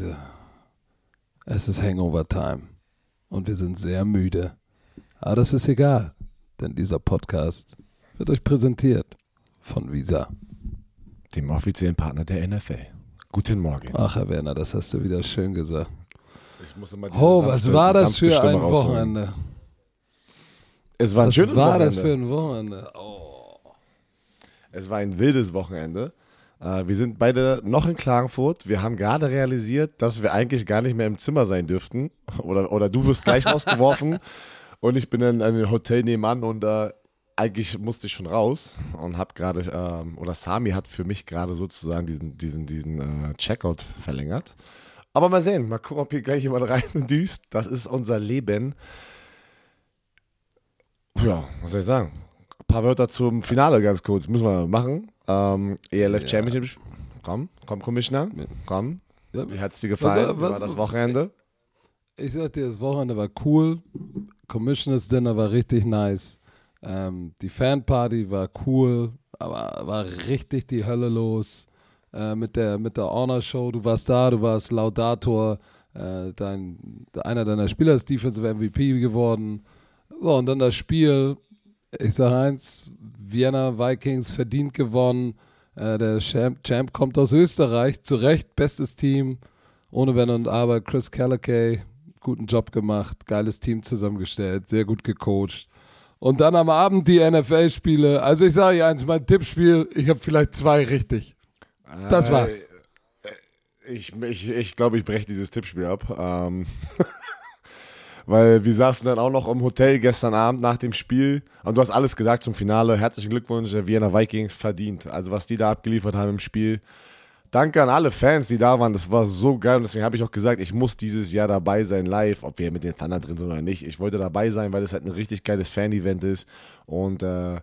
Leute, es ist Hangover-Time und wir sind sehr müde. Aber das ist egal, denn dieser Podcast wird euch präsentiert von Visa. Dem offiziellen Partner der NFL. Guten Morgen. Ach, Herr Werner, das hast du wieder schön gesagt. Ich muss Oh, was sanfte- war das für Stimme ein rausholen. Wochenende? Es war ein Was schönes war Wochenende. das für ein Wochenende? Oh. Es war ein wildes Wochenende. Äh, wir sind beide noch in Klagenfurt. Wir haben gerade realisiert, dass wir eigentlich gar nicht mehr im Zimmer sein dürften. Oder, oder du wirst gleich rausgeworfen. Und ich bin in einem Hotel nebenan und äh, eigentlich musste ich schon raus und habe gerade, ähm, oder Sami hat für mich gerade sozusagen diesen, diesen, diesen äh, Checkout verlängert. Aber mal sehen, mal gucken, ob hier gleich jemand rein düst. Das ist unser Leben. Ja, was soll ich sagen? Ein paar Wörter zum Finale ganz kurz. Müssen wir machen. Ähm, ELF Ja. Championship. Komm, komm, Commissioner. Komm. Wie hat es dir gefallen? Was- Wie was- war das Wochenende? Ich sag dir, das Wochenende war cool. Commissioners Dinner war richtig nice. Ähm, die Fanparty war cool, aber war richtig die Hölle los. Äh, mit der, mit der Honor Show, du warst da, du warst Laudator. Äh, dein, einer deiner Spieler ist Defensive MVP geworden. So, und dann das Spiel. Ich sag eins: Vienna Vikings verdient gewonnen. Äh, der Champ, Champ kommt aus Österreich, zu Recht, bestes Team. Ohne Wenn und Aber, Chris Callakay, guten Job gemacht, geiles Team zusammengestellt, sehr gut gecoacht. Und dann am Abend die NFL-Spiele. Also ich sage eins, mein Tippspiel, ich habe vielleicht zwei richtig. Das war's. Äh, Ich, ich, ich glaube, ich breche dieses Tippspiel ab. Ähm, weil wir saßen dann auch noch im Hotel gestern Abend nach dem Spiel. Und du hast alles gesagt zum Finale. Herzlichen Glückwunsch, Vienna Vikings verdient. Also was die da abgeliefert haben im Spiel. Danke an alle Fans, die da waren. Das war so geil. Und deswegen habe ich auch gesagt, ich muss dieses Jahr dabei sein, live, ob wir mit den Thunder drin sind oder nicht. Ich wollte dabei sein, weil es halt ein richtig geiles Fan-Event ist. Und äh,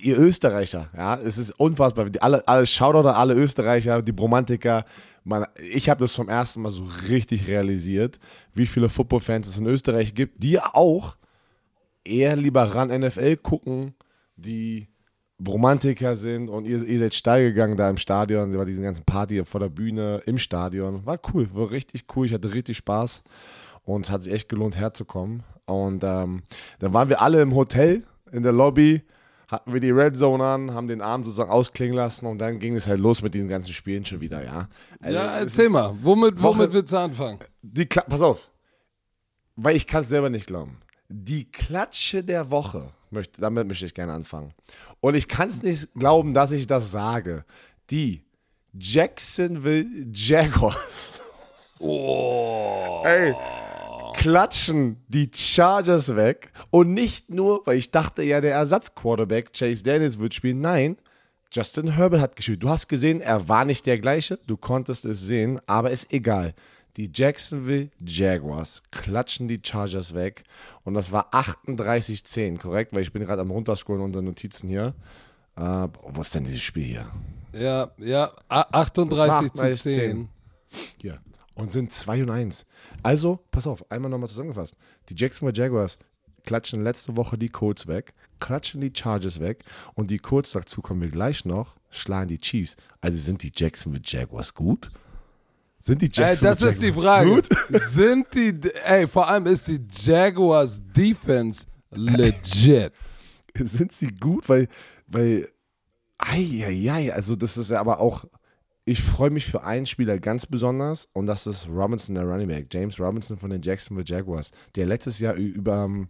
ihr Österreicher, ja, es ist unfassbar. Die Alle, alle Shoutout an alle Österreicher, die Bromantiker. Man, ich habe das zum ersten Mal so richtig realisiert, wie viele Football-Fans es in Österreich gibt, die auch eher lieber ran NFL gucken, die Romantiker sind und ihr, ihr seid steil gegangen da im Stadion, bei diesen ganzen Party vor der Bühne im Stadion. War cool, war richtig cool. Ich hatte richtig Spaß und es hat sich echt gelohnt herzukommen. Und ähm, dann waren wir alle im Hotel in der Lobby, hatten wir die Red Zone an, haben den Abend sozusagen ausklingen lassen und dann ging es halt los mit diesen ganzen Spielen schon wieder, ja. Also, ja, erzähl mal, womit, Woche- womit willst du anfangen? Die Kla Pass auf, weil ich kann es selber nicht glauben. Die Klatsche der Woche, möchte, damit möchte ich gerne anfangen. Und ich kann es nicht glauben, dass ich das sage. Die Jacksonville Jaguars. Oh. Ey, klatschen die Chargers weg. Und nicht nur, weil ich dachte ja, der Ersatzquarterback Chase Daniels wird spielen. Nein, Justin Herbert hat gespielt. Du hast gesehen, er war nicht der gleiche. Du konntest es sehen, aber ist egal. Die Jacksonville Jaguars klatschen die Chargers weg. Und das war 38-10, korrekt? Weil ich bin gerade am runterscrollen unserer Notizen hier. Äh, wo ist denn dieses Spiel hier? Ja, ja, a- 38 zu 38 10. Hier. Und sind 2 und 1. Also, pass auf, einmal nochmal zusammengefasst. Die Jacksonville Jaguars klatschen letzte Woche die Colts weg, klatschen die Chargers weg und die Colts, dazu kommen wir gleich noch, schlagen die Chiefs. Also sind die Jacksonville Jaguars gut? Sind die Ey, Jacksonville das ist die Jaguars Frage. gut? Sind die, ey, vor allem ist die Jaguars Defense legit. sind sie gut, weil, weil, ei, also das ist ja aber auch, ich freue mich für einen Spieler ganz besonders und das ist Robinson, der Running Back, James Robinson von den Jacksonville Jaguars, der letztes Jahr über, ähm,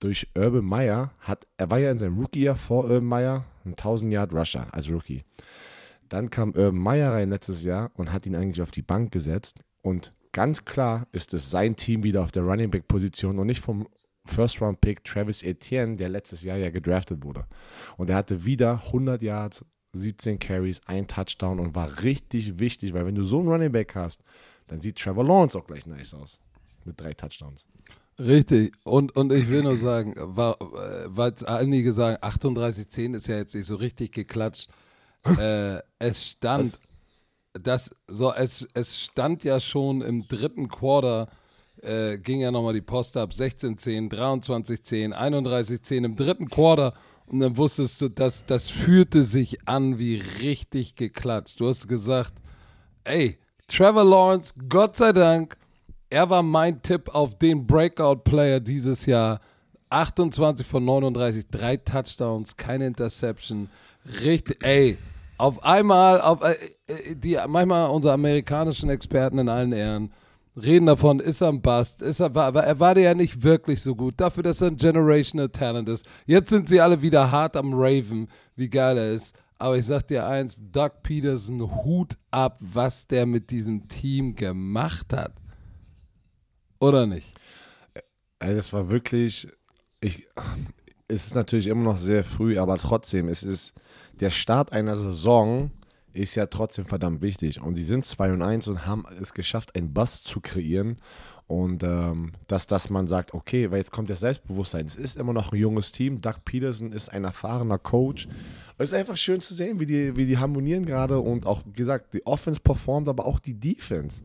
durch Urban Meyer hat, er war ja in seinem Rookie-Jahr vor Urban Meyer ein 1000 Yard Rusher als Rookie. Dann kam Urban Meyer rein letztes Jahr und hat ihn eigentlich auf die Bank gesetzt und ganz klar ist es sein Team wieder auf der Running Back Position und nicht vom First Round Pick Travis Etienne, der letztes Jahr ja gedraftet wurde. Und er hatte wieder 100 Yards, 17 Carries, ein Touchdown und war richtig wichtig, weil wenn du so einen Running Back hast, dann sieht Trevor Lawrence auch gleich nice aus. Mit drei Touchdowns. Richtig. Und, und ich will nur sagen, äh, weil einige sagen, 38-10 ist ja jetzt nicht so richtig geklatscht. Äh, es stand, das, so, es, es stand ja schon im dritten Quarter, äh, ging ja nochmal die Post ab, 16-10, 23-10, 31-10 im dritten Quarter. Und dann wusstest du, dass das fühlte sich an wie richtig geklatscht. Du hast gesagt, ey, Trevor Lawrence, Gott sei Dank, er war mein Tipp auf den Breakout-Player dieses Jahr. 28 von 39, drei Touchdowns, keine Interception. Richtig, ey, auf einmal, auf, äh, äh, die, manchmal unsere amerikanischen Experten in allen Ehren reden davon, ist er ein Bust, ist er, war, er war ja nicht wirklich so gut, dafür, dass er ein Generational Talent ist. Jetzt sind sie alle wieder hart am Raven, wie geil er ist. Aber ich sag dir eins, Doug Peterson, Hut ab, was der mit diesem Team gemacht hat. Oder nicht? Das war wirklich, ich, es ist natürlich immer noch sehr früh, aber trotzdem, es ist der Start einer Saison ist ja trotzdem verdammt wichtig. Und sie sind 2 und 1 und haben es geschafft, einen Bass zu kreieren. Und ähm, dass, dass man sagt, okay, weil jetzt kommt das Selbstbewusstsein. Es ist immer noch ein junges Team. Doug Peterson ist ein erfahrener Coach. Es ist einfach schön zu sehen, wie die, wie die harmonieren gerade. Und auch gesagt, die Offense performt, aber auch die Defense.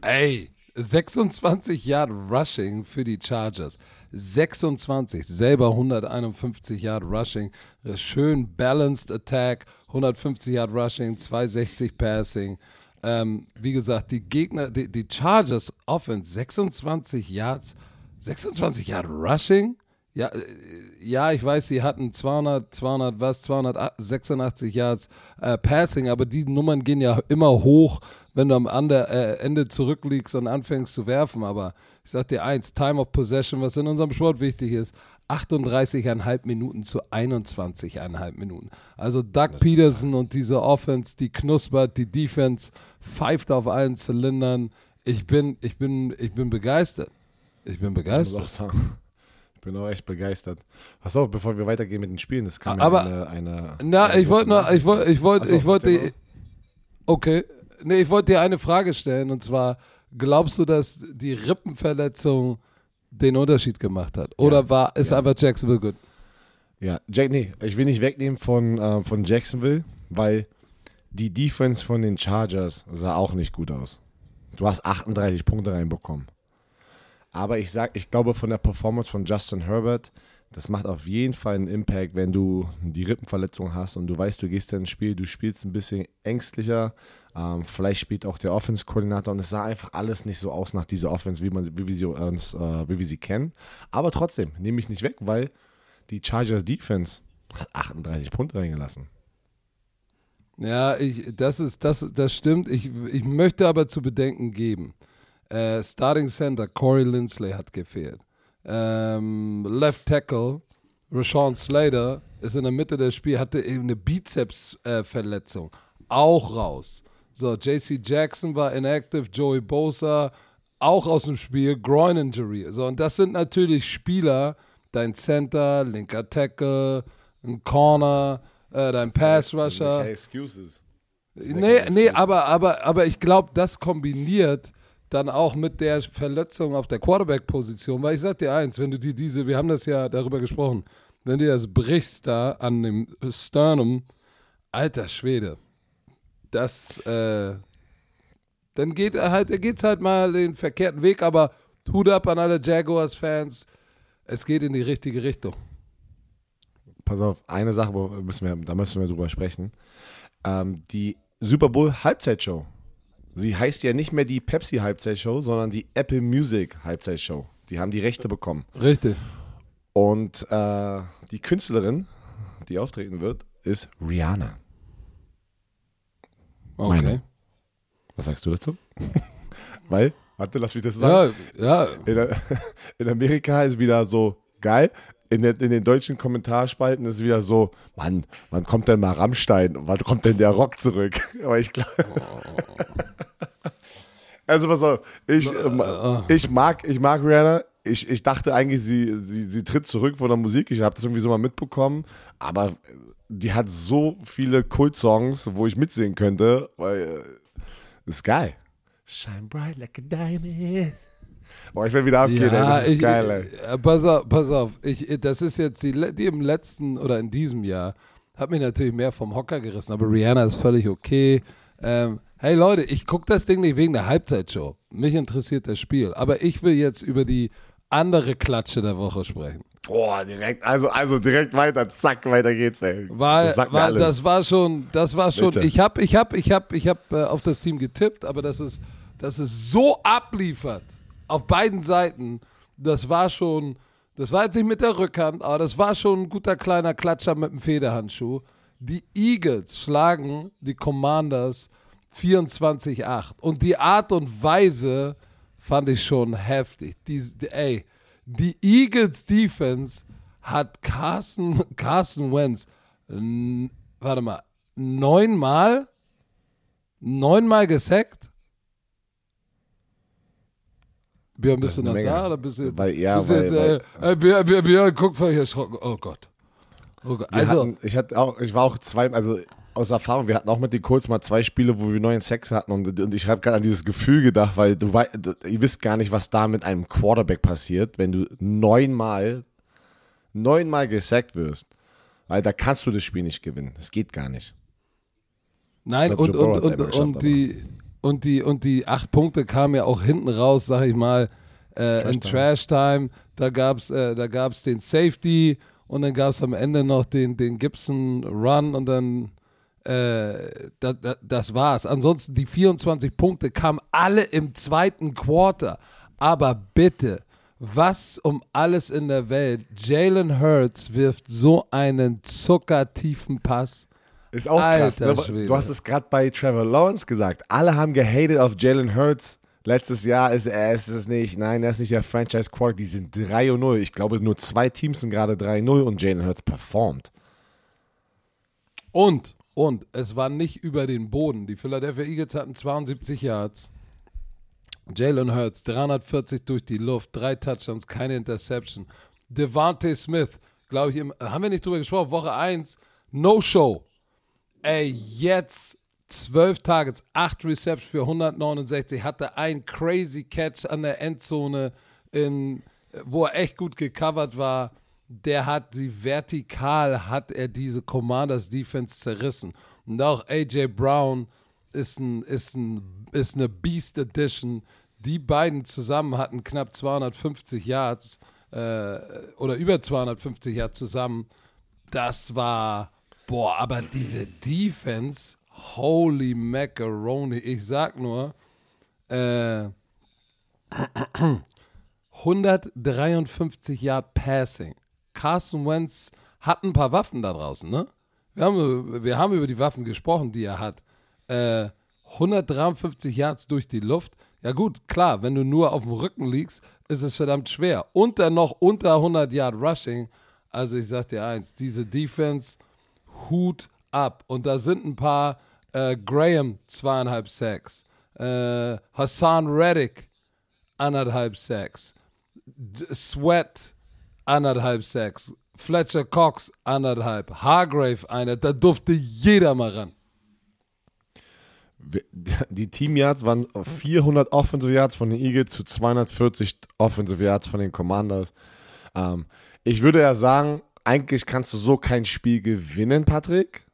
Ey, 26 Yard Rushing für die Chargers. 26, selber 151 Yard Rushing. Schön balanced Attack, 150 Yard Rushing, 260 Passing. Ähm, wie gesagt, die Gegner, die, die Chargers Offense, 26 Yards, 26 Yard Rushing. Ja, äh, ja, ich weiß, sie hatten 200, 200 was, 286 Yards äh, Passing, aber die Nummern gehen ja immer hoch, wenn du am Ende, äh, Ende zurückliegst und anfängst zu werfen. Aber ich sag dir eins, Time of Possession, was in unserem Sport wichtig ist, 38,5 Minuten zu 21,5 Minuten. Also Doug Peterson und diese Offense, die knuspert, die Defense pfeift auf allen Zylindern. Ich bin, ich bin, ich bin begeistert. Ich bin begeistert. Ich ich bin auch echt begeistert. Pass auf, bevor wir weitergehen mit den Spielen, das kam Aber, ja eine, eine. Na, ich wollte nur, ich wollte, ich wollte, ich wollte. Okay. Nee, ich wollte dir eine Frage stellen und zwar: Glaubst du, dass die Rippenverletzung den Unterschied gemacht hat? Oder ja, war, ist ja. einfach Jacksonville gut? Ja, Jack, nee, ich will nicht wegnehmen von, äh, von Jacksonville, weil die Defense von den Chargers sah auch nicht gut aus. Du hast 38 Punkte reinbekommen. Aber ich sag, ich glaube von der Performance von Justin Herbert, das macht auf jeden Fall einen Impact, wenn du die Rippenverletzung hast und du weißt, du gehst ins Spiel, du spielst ein bisschen ängstlicher. Ähm, vielleicht spielt auch der Offense-Koordinator und es sah einfach alles nicht so aus nach dieser Offense, wie, man, wie, wir, sie, äh, wie wir sie kennen. Aber trotzdem, nehme ich nicht weg, weil die Chargers Defense hat 38 Punkte reingelassen. Ja, ich, das, ist, das, das stimmt. Ich, ich möchte aber zu bedenken geben, äh, Starting Center Corey Lindsley hat gefehlt. Ähm, Left Tackle Rashawn Slater ist in der Mitte des Spiels, hatte eben eine Bizepsverletzung. Äh, auch raus. So, JC Jackson war inactive, Joey Bosa auch aus dem Spiel, Groin Injury. So, und das sind natürlich Spieler, dein Center, linker Tackle, ein Corner, äh, dein Pass Rusher. Keine excuses. Nee, nee, aber, aber, aber ich glaube, das kombiniert dann auch mit der Verletzung auf der Quarterback-Position, weil ich sag dir eins, wenn du dir diese, wir haben das ja darüber gesprochen, wenn du das brichst da an dem Sternum, alter Schwede, das, äh, dann geht halt, geht's halt mal den verkehrten Weg, aber Hut ab an alle Jaguars-Fans, es geht in die richtige Richtung. Pass auf, eine Sache, wo müssen wir, da müssen wir drüber sprechen. Ähm, die Super Bowl Halbzeitshow Sie heißt ja nicht mehr die Pepsi Halbzeitshow, sondern die Apple Music Halbzeitshow. Die haben die Rechte bekommen. Richtig. Und äh, die Künstlerin, die auftreten wird, ist Rihanna. Okay. Meine. Was sagst du dazu? Weil, warte, lass mich das sagen. Ja, ja. In, in Amerika ist wieder so geil in, den, in den deutschen Kommentarspalten ist wieder so, Mann, wann kommt denn mal Rammstein? Wann kommt denn der Rock zurück? Aber ich glaube. also pass auf, ich, äh, ich, mag, ich mag Rihanna. Ich, ich dachte eigentlich, sie, sie, sie tritt zurück von der Musik. Ich habe das irgendwie so mal mitbekommen. Aber die hat so viele Kult-Songs, wo ich mitsingen könnte. Weil, äh, ist geil. Shine bright like a diamond. Boah, ich will wieder abgehen, ja, ey. Das ist ich, geil, ey. Äh, pass auf, pass auf. Ich, das ist jetzt die, die im letzten oder in diesem Jahr hat mich natürlich mehr vom Hocker gerissen, aber Rihanna ist völlig okay. Ähm, hey Leute, ich gucke das Ding nicht wegen der Halbzeitshow. Mich interessiert das Spiel. Aber ich will jetzt über die andere Klatsche der Woche sprechen. Boah, direkt, also, also direkt weiter, zack, weiter geht's, ey. Weil, Das weil das war schon, das war schon, Bitte. ich habe ich hab, ich hab, ich hab, äh, auf das Team getippt, aber dass es, dass es so abliefert, auf beiden Seiten, das war schon, das war jetzt nicht mit der Rückhand, aber das war schon ein guter kleiner Klatscher mit dem Federhandschuh. Die Eagles schlagen die Commanders 24-8 und die Art und Weise fand ich schon heftig. Die, die, ey, die Eagles Defense hat Carson, Carson Wentz, warte mal, neunmal, neunmal gesackt? Björn, bist du noch eine da Menge. oder bist du jetzt, Weil- ja, bist weil- jetzt äh, äh, Björn, Björn, Björn, guck hier erschrocken. Oh Gott. Oh Gott. Also, hatten, ich hatte auch, ich war auch zwei, also aus Erfahrung, wir hatten auch mit den Colts mal zwei Spiele, wo wir neuen Sex hatten und, und ich habe gerade an dieses Gefühl gedacht, weil du weißt, ihr wisst gar nicht, was da mit einem Quarterback passiert, wenn du neunmal, neunmal gesackt wirst. Weil da kannst du das Spiel nicht gewinnen. Das geht gar nicht. Nein, glaub, und, und, und, und, die, und, die, und die acht Punkte kamen ja auch hinten raus, sag ich mal, äh, in Trash Trash Time. Da gab es äh, da gab's den Safety und dann gab es am Ende noch den, den Gibson Run und dann äh, da, da, das war's. Ansonsten die 24 Punkte kamen alle im zweiten Quarter. Aber bitte, was um alles in der Welt? Jalen Hurts wirft so einen zuckertiefen Pass. Ist auch krass. Alter Ne? Schwede. Du hast es gerade bei Trevor Lawrence gesagt. Alle haben gehatet auf Jalen Hurts. Letztes Jahr ist er ist es nicht. Nein, er ist nicht der Franchise Quarterback. Die sind 3 und 0. Ich glaube, nur zwei Teams sind gerade 3-0 und Jalen Hurts performt. Und, und, es war nicht über den Boden. Die Philadelphia Eagles hatten 72 Yards. Jalen Hurts, 340 durch die Luft, drei Touchdowns, keine Interception. Devante Smith, glaube ich, im, haben wir nicht drüber gesprochen, Woche 1, No-Show. Ey, jetzt 12 Targets, 8 Receptions für 169, hatte einen crazy Catch an der Endzone, in, wo er echt gut gecovert war. Der hat sie vertikal, hat er diese Commanders Defense zerrissen. Und auch AJ Brown ist, ein, ist, ein, ist eine Beast Edition. Die beiden zusammen hatten knapp 250 Yards äh, oder über 250 Yards zusammen. Das war, boah, aber diese Defense, holy macaroni. Ich sag nur, äh, 153 Yard Passing. Carson Wentz hat ein paar Waffen da draußen, ne? Wir haben, wir haben über die Waffen gesprochen, die er hat. Äh, 153 Yards durch die Luft. Ja gut, klar, wenn du nur auf dem Rücken liegst, ist es verdammt schwer. Und dann noch unter 100 Yard Rushing. Also ich sag dir eins, diese Defense, Hut ab. Und da sind ein paar, äh, Graham zweieinhalb Sacks, äh, Hassan Reddick anderthalb Sacks, D Sweat anderthalb Sacks, Fletcher Cox anderthalb, Hargrave einer, da durfte jeder mal ran. Die Team Yards waren 400 Offensive Yards von den Eagles zu 240 Offensive Yards von den Commanders. Ähm, ich würde ja sagen, eigentlich kannst du so kein Spiel gewinnen, Patrick,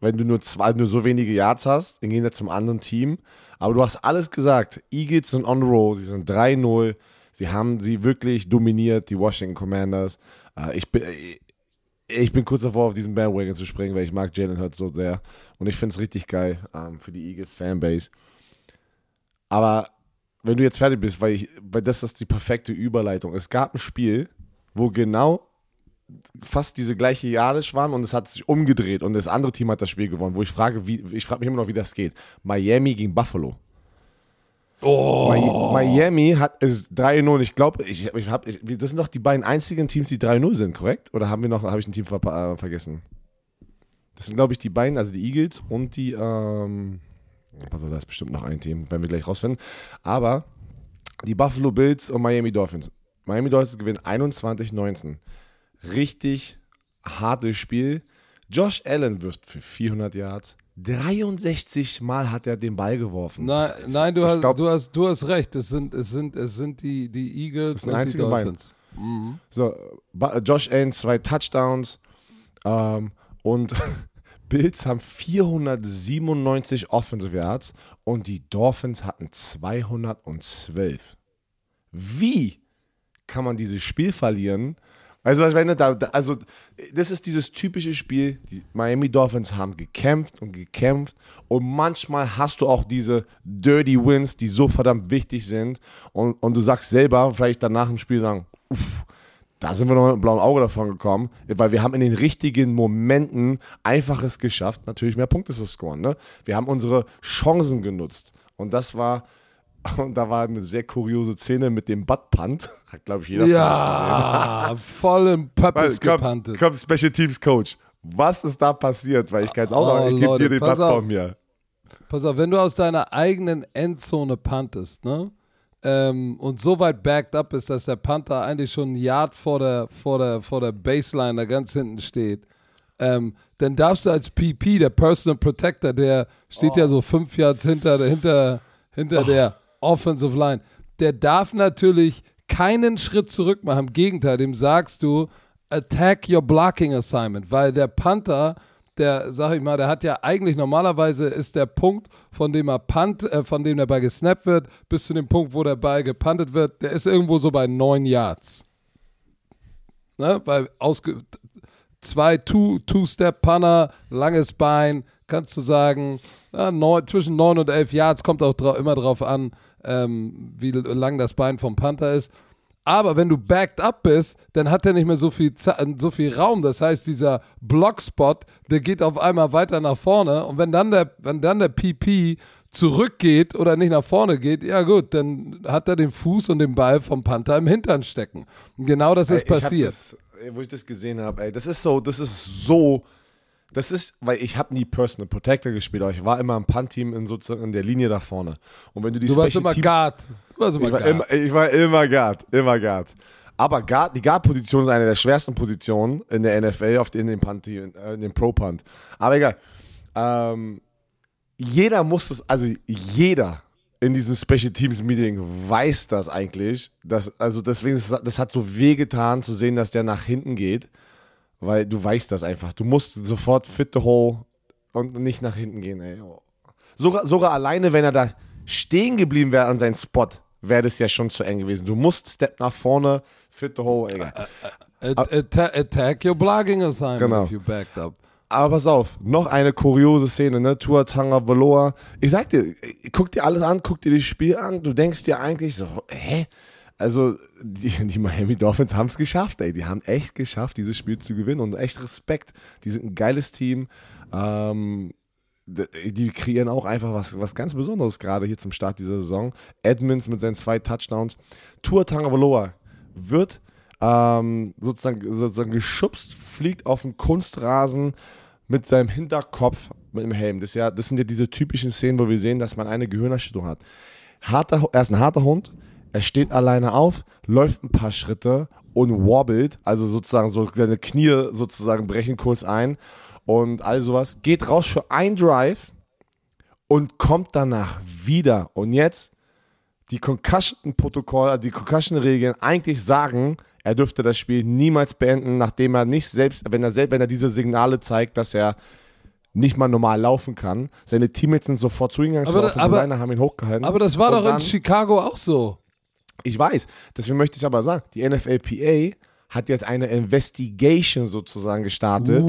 wenn du nur, zwei, nur so wenige Yards hast. Gehen wir zum anderen Team. Aber du hast alles gesagt. Eagles sind on the roll. Sie sind 3-0. Sie haben sie wirklich dominiert, die Washington Commanders. Äh, ich bin. Ich bin kurz davor, auf diesen Bandwagon zu springen, weil ich mag Jalen Hurts so sehr. Und ich finde es richtig geil ähm, für die Eagles Fanbase. Aber wenn du jetzt fertig bist, weil, ich, weil das ist die perfekte Überleitung. Es gab ein Spiel, wo genau fast diese gleiche Yardage waren und es hat sich umgedreht und das andere Team hat das Spiel gewonnen, wo ich frage, wie, ich frage mich immer noch, wie das geht. Miami gegen Buffalo. Oh, Mi- Miami hat es 3-0. Ich glaube, ich, ich hab, ich, das sind doch die beiden einzigen Teams, die 3-0 sind, korrekt? Oder haben wir noch, habe ich ein Team verpa- äh, vergessen? Das sind, glaube ich, die beiden, also die Eagles und die, ähm, also da ist bestimmt noch ein Team, werden wir gleich rausfinden. Aber die Buffalo Bills und Miami Dolphins. Miami Dolphins gewinnen 21-19. Richtig hartes Spiel. Josh Allen wirft für 400 Yards. 63 Mal hat er den Ball geworfen. nein, Das- nein du, hast, glaub, du, hast, du hast recht. Es sind, es sind, es sind die, die Eagles und die. Dolphins. So, Ba- Josh Allen zwei Touchdowns ähm, und Bills haben 497 Offensive Yards und die Dolphins hatten 212. Wie kann man dieses Spiel verlieren? Also, was wenn du da, also, das ist dieses typische Spiel, die Miami Dolphins haben gekämpft und gekämpft und manchmal hast du auch diese Dirty Wins, die so verdammt wichtig sind und, und du sagst selber, vielleicht danach im Spiel sagen, uff, da sind wir noch mit einem blauen Auge davon gekommen, weil wir haben in den richtigen Momenten einfach es geschafft, natürlich mehr Punkte zu scoren. Ne? Wir haben unsere Chancen genutzt und das war, und da war eine sehr kuriose Szene mit dem Butt-Punt, hat glaube ich jeder Ja, voll im Pöppes Weil, gepantet. Komm, komm, Special Teams Coach. Was ist da passiert? Weil ich kann es auch Oh, sagen, ich gebe Leute, dir die pass Plattform auf. hier. Pass auf, wenn du aus deiner eigenen Endzone puntest, ne? Ähm, und so weit backed up ist, dass der Panther eigentlich schon ein Yard vor der, vor der, vor der Baseline da ganz hinten steht, ähm, dann darfst du als PP, der Personal Protector, der steht ja so fünf Yards hinter, hinter, hinter der Offensive Line, der darf natürlich keinen Schritt zurück machen. Im Gegenteil, dem sagst du, attack your blocking assignment, weil der Panther, der, sag ich mal, der hat ja eigentlich normalerweise ist der Punkt, von dem er punt, äh, von dem der Ball gesnappt wird, bis zu dem Punkt, wo der Ball gepuntet wird, der ist irgendwo so bei neun Yards. Ne? Weil ausge zwei Two- Two-Step-Punter, langes Bein, kannst du sagen, ja, neun, zwischen 9 und 11 Yards, kommt auch drau immer drauf an, ähm, wie lang das Bein vom Panther ist. Aber wenn du backed up bist, dann hat er nicht mehr so viel, so viel Raum. Das heißt, dieser Blockspot, der geht auf einmal weiter nach vorne. Und wenn dann der, wenn dann der PP zurückgeht oder nicht nach vorne geht, ja gut, dann hat er den Fuß und den Ball vom Panther im Hintern stecken. Und genau das ist Ey, passiert. Das, wo ich das gesehen habe, ey, das ist so, das ist so, das ist, weil ich habe nie Personal Protector gespielt, aber ich war immer im Punt-Team in sozusagen in der Linie da vorne. Und wenn du die Du warst Special immer Teams, Guard. Du warst immer ich war, Guard. immer, ich war immer Guard, immer Guard. Aber Guard, die Guard-Position ist eine der schwersten Positionen in der NFL, auf den, in dem Punt, äh, in dem Pro-Punt. Aber egal. Ähm, jeder muss es, also jeder in diesem Special Teams Meeting weiß das eigentlich. Dass, also deswegen, es- das hat so wehgetan zu sehen, dass der nach hinten geht, weil du weißt das einfach. Du musst sofort fit the hole und nicht nach hinten gehen. Ey. Sogar, sogar alleine, wenn er da stehen geblieben wäre an seinem Spot, wäre das ja schon zu eng gewesen. Du musst Step nach vorne, fit the hole, egal. At- atta- attack your blogging assignment Genau. if you backed up. Aber pass auf, noch eine kuriose Szene, ne? Tua Tanga Valoa. Ich sag dir, guck dir alles an, guck dir das Spiel an, du denkst dir eigentlich so, hä? Also, die, die Miami Dolphins haben es geschafft, ey. Die haben echt geschafft, dieses Spiel zu gewinnen und echt Respekt. Die sind ein geiles Team. Ähm, die kreieren auch einfach was, was ganz Besonderes gerade hier zum Start dieser Saison. Edmonds mit seinen zwei Touchdowns. Tua Tagovailoa wird ähm, sozusagen, sozusagen geschubst, fliegt auf den Kunstrasen mit seinem Hinterkopf mit dem Helm. Das, ja, das sind ja diese typischen Szenen, wo wir sehen, dass man eine Gehirnerschütterung hat. Harter, er ist ein harter Hund, er steht alleine auf, läuft ein paar Schritte und wobbelt, also sozusagen so seine Knie sozusagen brechen kurz ein und all sowas, geht raus für ein Drive und kommt danach wieder. Und jetzt die Concussion-Protokoll, die Concussion-Regeln eigentlich sagen, er dürfte das Spiel niemals beenden, nachdem er nicht selbst, wenn er selbst, wenn er diese Signale zeigt, dass er nicht mal normal laufen kann. Seine Teammates sind sofort zu ihm gegangen, Aber aber- haben ihn hochgehalten. Aber das war Und doch in Chicago auch so. Ich weiß, deswegen möchte ich aber sagen, die NFLPA hat jetzt eine Investigation sozusagen gestartet,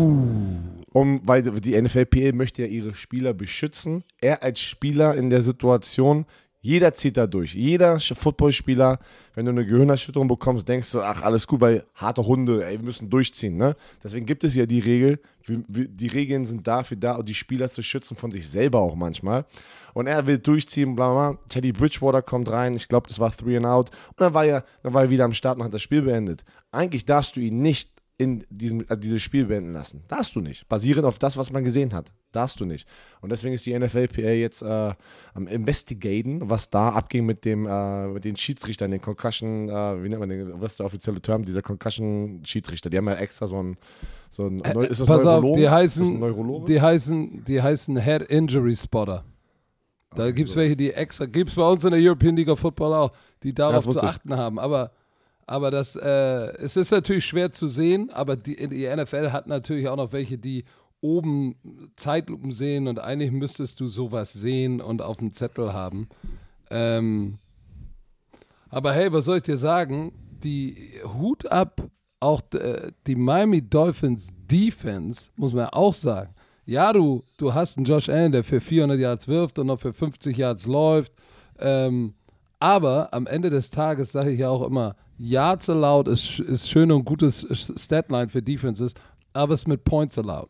um, weil die NFLPA möchte ja ihre Spieler beschützen. Er als Spieler in der Situation, jeder zieht da durch. Jeder Footballspieler, wenn du eine Gehirnerschütterung bekommst, denkst du, ach, alles gut, weil harte Hunde, ey, wir müssen durchziehen. Ne? Deswegen gibt es ja die Regel, die Regeln sind dafür da, die Spieler zu schützen, von sich selber auch manchmal. Und er will durchziehen, bla. bla. Teddy Bridgewater kommt rein, ich glaube, das war Three and Out. Und dann war er, dann war er wieder am Start und hat das Spiel beendet. Eigentlich darfst du ihn nicht in diesem, äh, dieses Spiel beenden lassen. Darfst du nicht. Basierend auf das, was man gesehen hat. Darfst du nicht. Und deswegen ist die NFLPA jetzt äh, am Investigaten, was da abging mit dem, äh, mit den Schiedsrichtern, den Concussion, äh, wie nennt man den, was ist der offizielle Term, dieser Concussion-Schiedsrichter. Die haben ja extra so ein, so ein Neu- ist das Pass auf, Neurologen? die heißen, die heißen, die heißen Head Injury Spotter. Da Okay, gibt es so. welche, die extra, gibt es bei uns in der European League of Football auch, die darauf das zu achten haben. Aber, aber das, äh, es ist natürlich schwer zu sehen, aber die, die NFL hat natürlich auch noch welche, die oben Zeitlupen sehen und eigentlich müsstest du sowas sehen und auf dem Zettel haben. Ähm, aber hey, was soll ich dir sagen? die Hut ab, auch äh, die Miami Dolphins Defense, muss man auch sagen. Ja, du, du hast einen Josh Allen, der für 400 Yards wirft und noch für 50 Yards läuft. Ähm, aber am Ende des Tages sage ich ja auch immer, Yards allowed ist, ist schön und gutes Statline für Defenses, aber es ist mit Points allowed.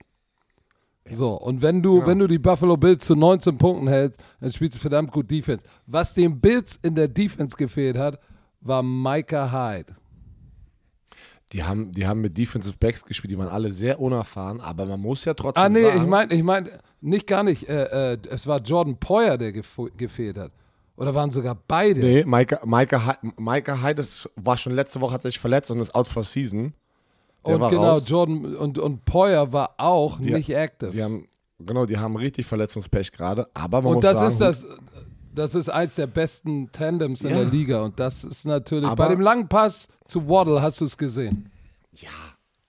So, und wenn du, Ja. wenn du die Buffalo Bills zu 19 Punkten hältst, dann spielst du verdammt gut Defense. Was den Bills in der Defense gefehlt hat, war Micah Hyde. Die haben, die haben mit Defensive Backs gespielt, die waren alle sehr unerfahren, aber man muss ja trotzdem Ah, nee, sagen, ich meine, ich mein, nicht gar nicht. Äh, äh, es war Jordan Poyer, der gefo- gefehlt hat. Oder waren sogar beide? Nee, Hyde ist, war schon letzte Woche, hat sich verletzt und ist out for season. Der und genau, raus. Jordan und, und Poyer war auch Die- nicht active. Die haben, genau, die haben richtig Verletzungspech gerade, aber man und muss das sagen, ist das. Das ist eins der besten Tandems in Ja. der Liga. Und das ist natürlich. Aber- bei dem langen Pass zu Waddle hast du es gesehen. Ja,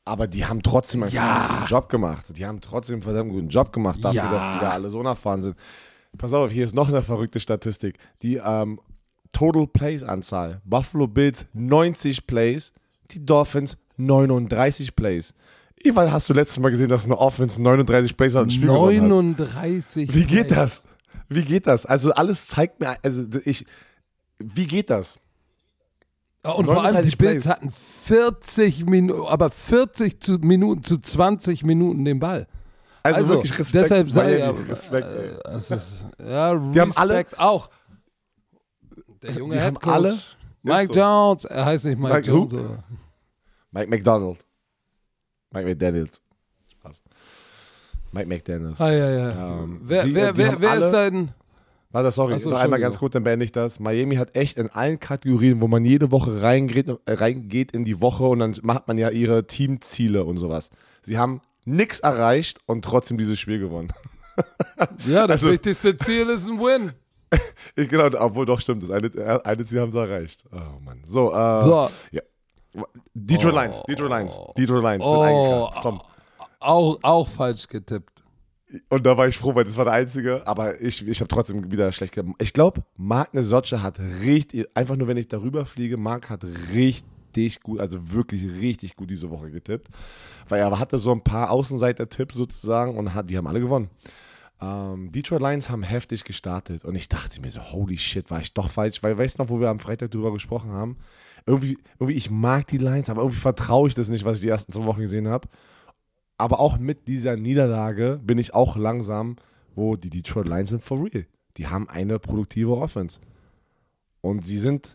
aber die haben trotzdem einen Ja. guten Job gemacht. Die haben trotzdem einen verdammt guten Job gemacht dafür, Ja. dass die da alle so unerfahren sind. Pass auf, hier ist noch eine verrückte Statistik. Die ähm, Total Plays Anzahl. Buffalo Bills 90 Plays, die Dolphins 39 Plays. Wann hast du letztes Mal gesehen, dass eine Offense 39 Plays hat und ein Spiel gewonnen hat? 39. Wie geht das? Wie geht das? Also alles zeigt mir, also ich, wie geht das? Und vor allem die 39 Bills hatten 40 Minuten, aber 40 zu Minuten zu 20 Minuten den Ball. Also, Also, wirklich Respekt. deshalb Miami, ja, Respekt, äh, ist, ja, Die haben alle- Respekt auch. Der junge Die haben Headcoach, alle- Mike so. Jones, er heißt nicht Mike, Mike Jones. Mike McDonald. Mike McDaniels. Spaß. Mike McDaniels. Ah, ja, ja. Ähm, wer die- wer, die wer, wer ist dein. Warte, sorry, so, noch einmal ganz kurz, dann beende ich das. Miami hat echt in allen Kategorien, wo man jede Woche reingeht, reingeht in die Woche und dann macht man ja ihre Teamziele und sowas. Sie haben nichts erreicht und trotzdem dieses Spiel gewonnen. Ja, das Also- wichtigste Ziel ist ein Win. Ich, genau, obwohl doch stimmt, das eine, eine Ziel haben sie erreicht. Oh Mann. So, äh, So, Detroit Oh. Lions, Detroit Lions, Detroit Lions sind Oh. eingekracht. Komm. auch, auch falsch getippt. Und da war ich froh, weil das war der einzige. Aber ich, ich habe trotzdem wieder schlecht gemacht. Ich glaube, Mark Nesoce hat richtig, einfach nur wenn ich darüber fliege, Mark hat richtig gut, also wirklich richtig gut diese Woche getippt. Weil er hatte so ein paar Außenseiter-Tipps sozusagen und hat, die haben alle gewonnen. Ähm, Detroit Lions haben heftig gestartet und ich dachte mir so, holy shit, war ich doch falsch, weil weißt du noch, wo wir am Freitag drüber gesprochen haben? Irgendwie, irgendwie ich mag die Lions, aber irgendwie vertraue ich das nicht, was ich die ersten zwei Wochen gesehen habe. Aber auch mit dieser Niederlage bin ich auch langsam, wo die Detroit Lions sind for real. Die haben eine produktive Offense. Und sie sind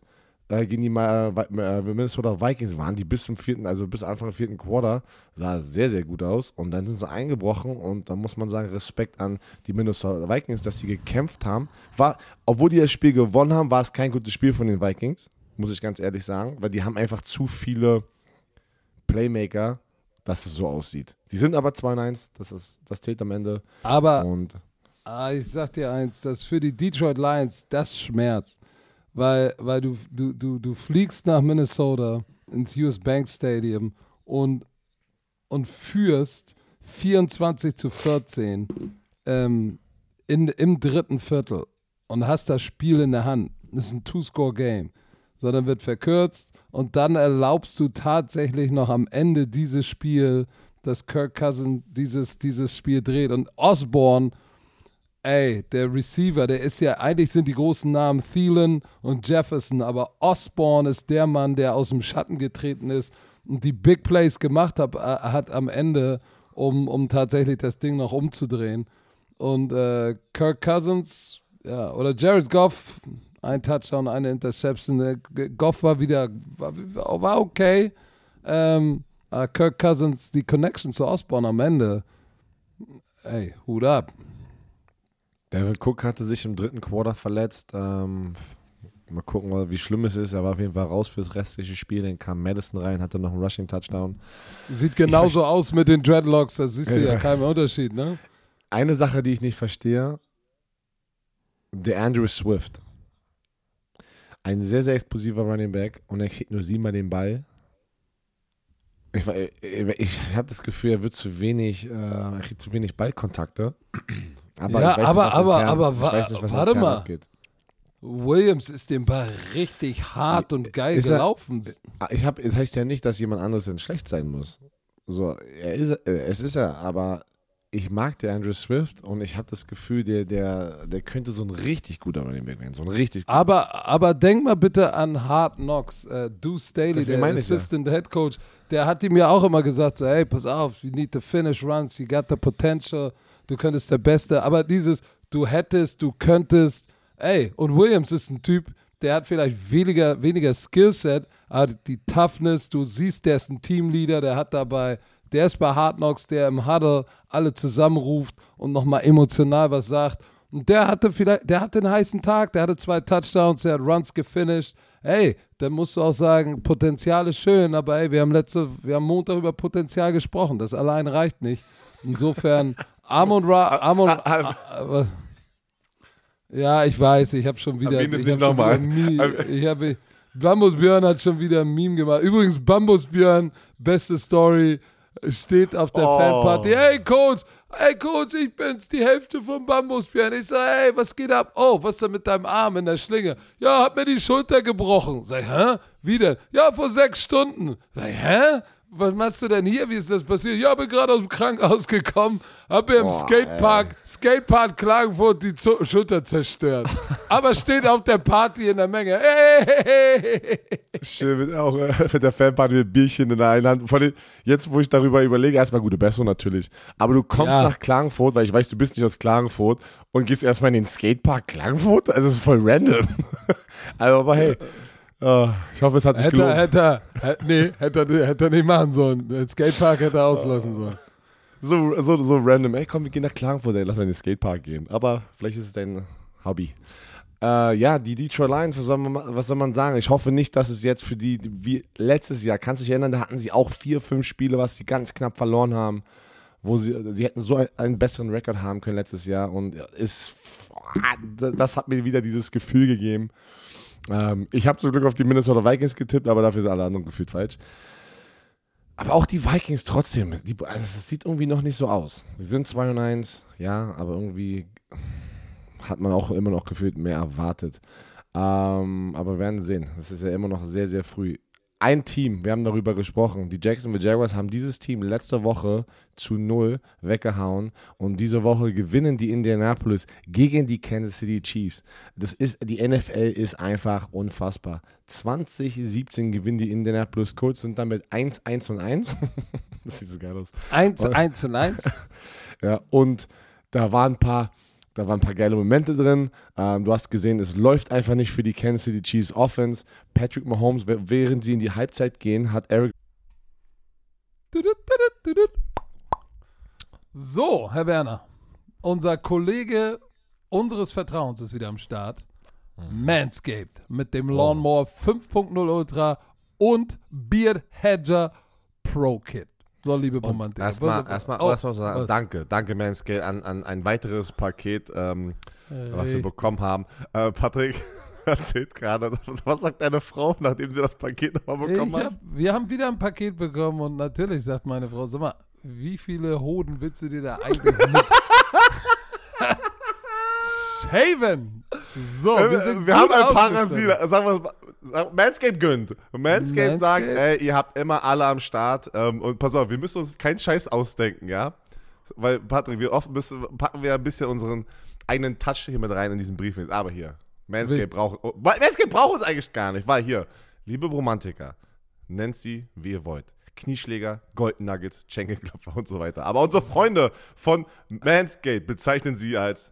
gegen die Ma- äh, Minnesota Vikings waren die bis zum vierten, also bis Anfang vierten Quarter, sah sehr, sehr gut aus. Und dann sind sie eingebrochen und da muss man sagen, Respekt an die Minnesota Vikings, dass sie gekämpft haben. War, obwohl die das Spiel gewonnen haben, war es kein gutes Spiel von den Vikings, muss ich ganz ehrlich sagen, weil die haben einfach zu viele Playmaker, dass es so aussieht. Die sind aber 2-1, das, ist, das zählt am Ende. Aber Und Ah, ich sag dir eins, das für die Detroit Lions, das schmerzt. Weil, weil du, du, du, du fliegst nach Minnesota ins US Bank Stadium und, und führst 24 zu 14 ähm, in, im dritten Viertel und hast das Spiel in der Hand. Das ist ein Two-Score-Game. So, dann wird verkürzt und dann erlaubst du tatsächlich noch am Ende dieses Spiel, dass Kirk Cousin dieses, dieses Spiel dreht. Und Osborne ey, der Receiver, der ist ja, eigentlich sind die großen Namen Thielen und Jefferson, aber Osborne ist der Mann, der aus dem Schatten getreten ist und die Big Plays gemacht hat, äh, hat am Ende, um, um tatsächlich das Ding noch umzudrehen. Und äh, Kirk Cousins, ja, oder Jared Goff, ein Touchdown, eine Interception. Äh, Goff war wieder, war, war okay. Ähm, Kirk Cousins, die Connection zu Osborne am Ende, ey, Hut ab. David Cook hatte sich im dritten Quarter verletzt. Ähm, mal gucken, wie schlimm es ist. Er war auf jeden Fall raus fürs restliche Spiel. Dann kam Madison rein, hatte noch einen Rushing-Touchdown. Sieht genauso aus mit den Dreadlocks, da siehst du ja, Ja. keinen Unterschied, ne? Eine Sache, die ich nicht verstehe: der Andrew Swift. Ein sehr, sehr explosiver Running Back und er kriegt nur siebenmal den Ball. Ich, ich, ich habe das Gefühl, er wird zu wenig, äh, er kriegt zu wenig Ballkontakte. Aber Ja, aber- nicht, aber- intern, aber wa- nicht, warte mal. abgeht. Williams ist den Ball richtig hart und geil Ist er- gelaufen. Ich habe, es heißt ja nicht, dass jemand anderes denn schlecht sein muss. So, er ist, äh, es ist er, aber ich mag der Andrew Swift und ich habe das Gefühl, der, der, der könnte so ein richtig guter Running Back werden. So ein richtig guter. Aber, aber denk mal bitte an Hard Knocks. Äh, Deuce Staley, der ich ja. Assistant Head Coach, der hat ihm ja auch immer gesagt: so, Hey, pass auf, you need to finish runs, you got the potential, du könntest der Beste. Aber dieses, du hättest, du könntest, ey, und Williams ist ein Typ, der hat vielleicht weniger, weniger Skillset, aber die Toughness, du siehst, der ist ein Teamleader, der hat dabei. Der ist bei Hard Knocks, der im Huddle alle zusammenruft und nochmal emotional was sagt. Und der hatte vielleicht, der hatte einen heißen Tag, der hatte zwei Touchdowns, der hat Runs gefinisht. Ey, dann musst du auch sagen, Potenzial ist schön, aber ey, wir haben letzte, wir haben Montag über Potenzial gesprochen. Das allein reicht nicht. Insofern, Amon Ra, Amon, Ah, ah? Ja, ich weiß, ich habe schon wieder. Ich nicht hab habe Bambus Björn hat schon wieder ein Meme gemacht. Übrigens, Bambus Björn, beste Story, steht auf der Oh. Fanparty. Hey Coach, hey Coach, ich bin's, die Hälfte von Bambus Björn. Ich sag, hey, was geht ab? Oh, was ist denn mit deinem Arm in der Schlinge? Ja, hat mir die Schulter gebrochen. Sag, hä? Wie denn? Ja, vor sechs Stunden. Sag, hä? Was machst du denn hier? Wie ist das passiert? Ja, bin gerade aus dem Krankenhaus gekommen, hab mir im Boah, Skatepark, Skatepark Klagenfurt die Zu Schulter zerstört. Aber steht auf der Party in der Menge. Hey! Schön mit, auch äh, mit der Fanparty mit Bierchen in der einen Hand. Vor allem, jetzt, wo ich darüber überlege, erstmal gute Besserung natürlich. Aber du kommst Ja. nach Klagenfurt, weil ich weiß, du bist nicht aus Klagenfurt und gehst erstmal in den Skatepark Klagenfurt? Also, das ist voll random. also, aber hey, äh, ich hoffe, es hat sich Hätte gelohnt. hätte er, hä- nee, hätte er, hätte er nicht machen sollen. Den Skatepark hätte er auslassen sollen. So, so, so random. Ey, komm, wir gehen nach Klagenfurt, ey, lass mal in den Skatepark gehen. Aber vielleicht ist es dein Hobby. Äh, ja, die Detroit Lions, was soll, man, was soll man sagen? Ich hoffe nicht, dass es jetzt für die, wie letztes Jahr, kannst du dich erinnern, da hatten sie auch vier, fünf Spiele, was sie ganz knapp verloren haben, wo sie, sie hätten so einen, einen besseren Rekord haben können letztes Jahr und ist, das hat mir wieder dieses Gefühl gegeben. Ähm, ich habe zum Glück auf die Minnesota Vikings getippt, aber dafür sind alle anderen gefühlt falsch. Aber auch die Vikings trotzdem, die, also das sieht irgendwie noch nicht so aus. Sie sind 2 und 1, ja, aber irgendwie hat man auch immer noch gefühlt mehr erwartet. Ähm, aber wir werden sehen. Das ist ja immer noch sehr, sehr früh. Ein Team, wir haben darüber gesprochen. Die Jacksonville Jaguars haben dieses Team letzte Woche zu null weggehauen und diese Woche gewinnen die Indianapolis gegen die Kansas City Chiefs. Das ist, die NFL ist einfach unfassbar. 2017 gewinnen die Indianapolis Colts, sind damit 1, 1 und 1. das sieht so geil aus. Eins, eins und eins. Ja, und da waren ein paar, da waren ein paar geile Momente drin. Ähm, du hast gesehen, es läuft einfach nicht für die Kansas City Chiefs Offense. Patrick Mahomes, während sie in die Halbzeit gehen, hat Eric. So, Herr Werner, unser Kollege unseres Vertrauens ist wieder am Start. Manscaped mit dem Lawnmower 5.0 Ultra und Beard Hedger Pro Kit. So, liebe Romantik. Erstmal, erstmal, oh, erstmal sagen, was? danke, danke Manscaped an, an ein weiteres Paket, ähm, was wir bekommen haben. Äh, Patrick erzählt gerade, was sagt deine Frau, nachdem sie das Paket nochmal bekommen hat? hab, wir haben wieder ein Paket bekommen und natürlich sagt meine Frau, sag mal, wie viele Hoden willst du dir da eigentlich mit shaven? So, wir, sind wir haben ein. Rasierer. Sagen wir sag- Manscaped gönnt. Manscaped, Manscaped? sagt, ey, ihr habt immer alle am Start. Ähm, und pass auf, wir müssen uns keinen Scheiß ausdenken, ja? Weil, Patrick, wir oft müssen, packen wir ein bisschen unseren eigenen Touch hier mit rein in diesen Brief. Aber hier, Manscaped braucht, oh, Manscaped braucht uns eigentlich gar nicht, weil hier, liebe Romantiker, nennt sie, wie ihr wollt. Knieschläger, Golden Nuggets, Schenkelklopfer und so weiter. Aber unsere Freunde von Manscaped bezeichnen sie als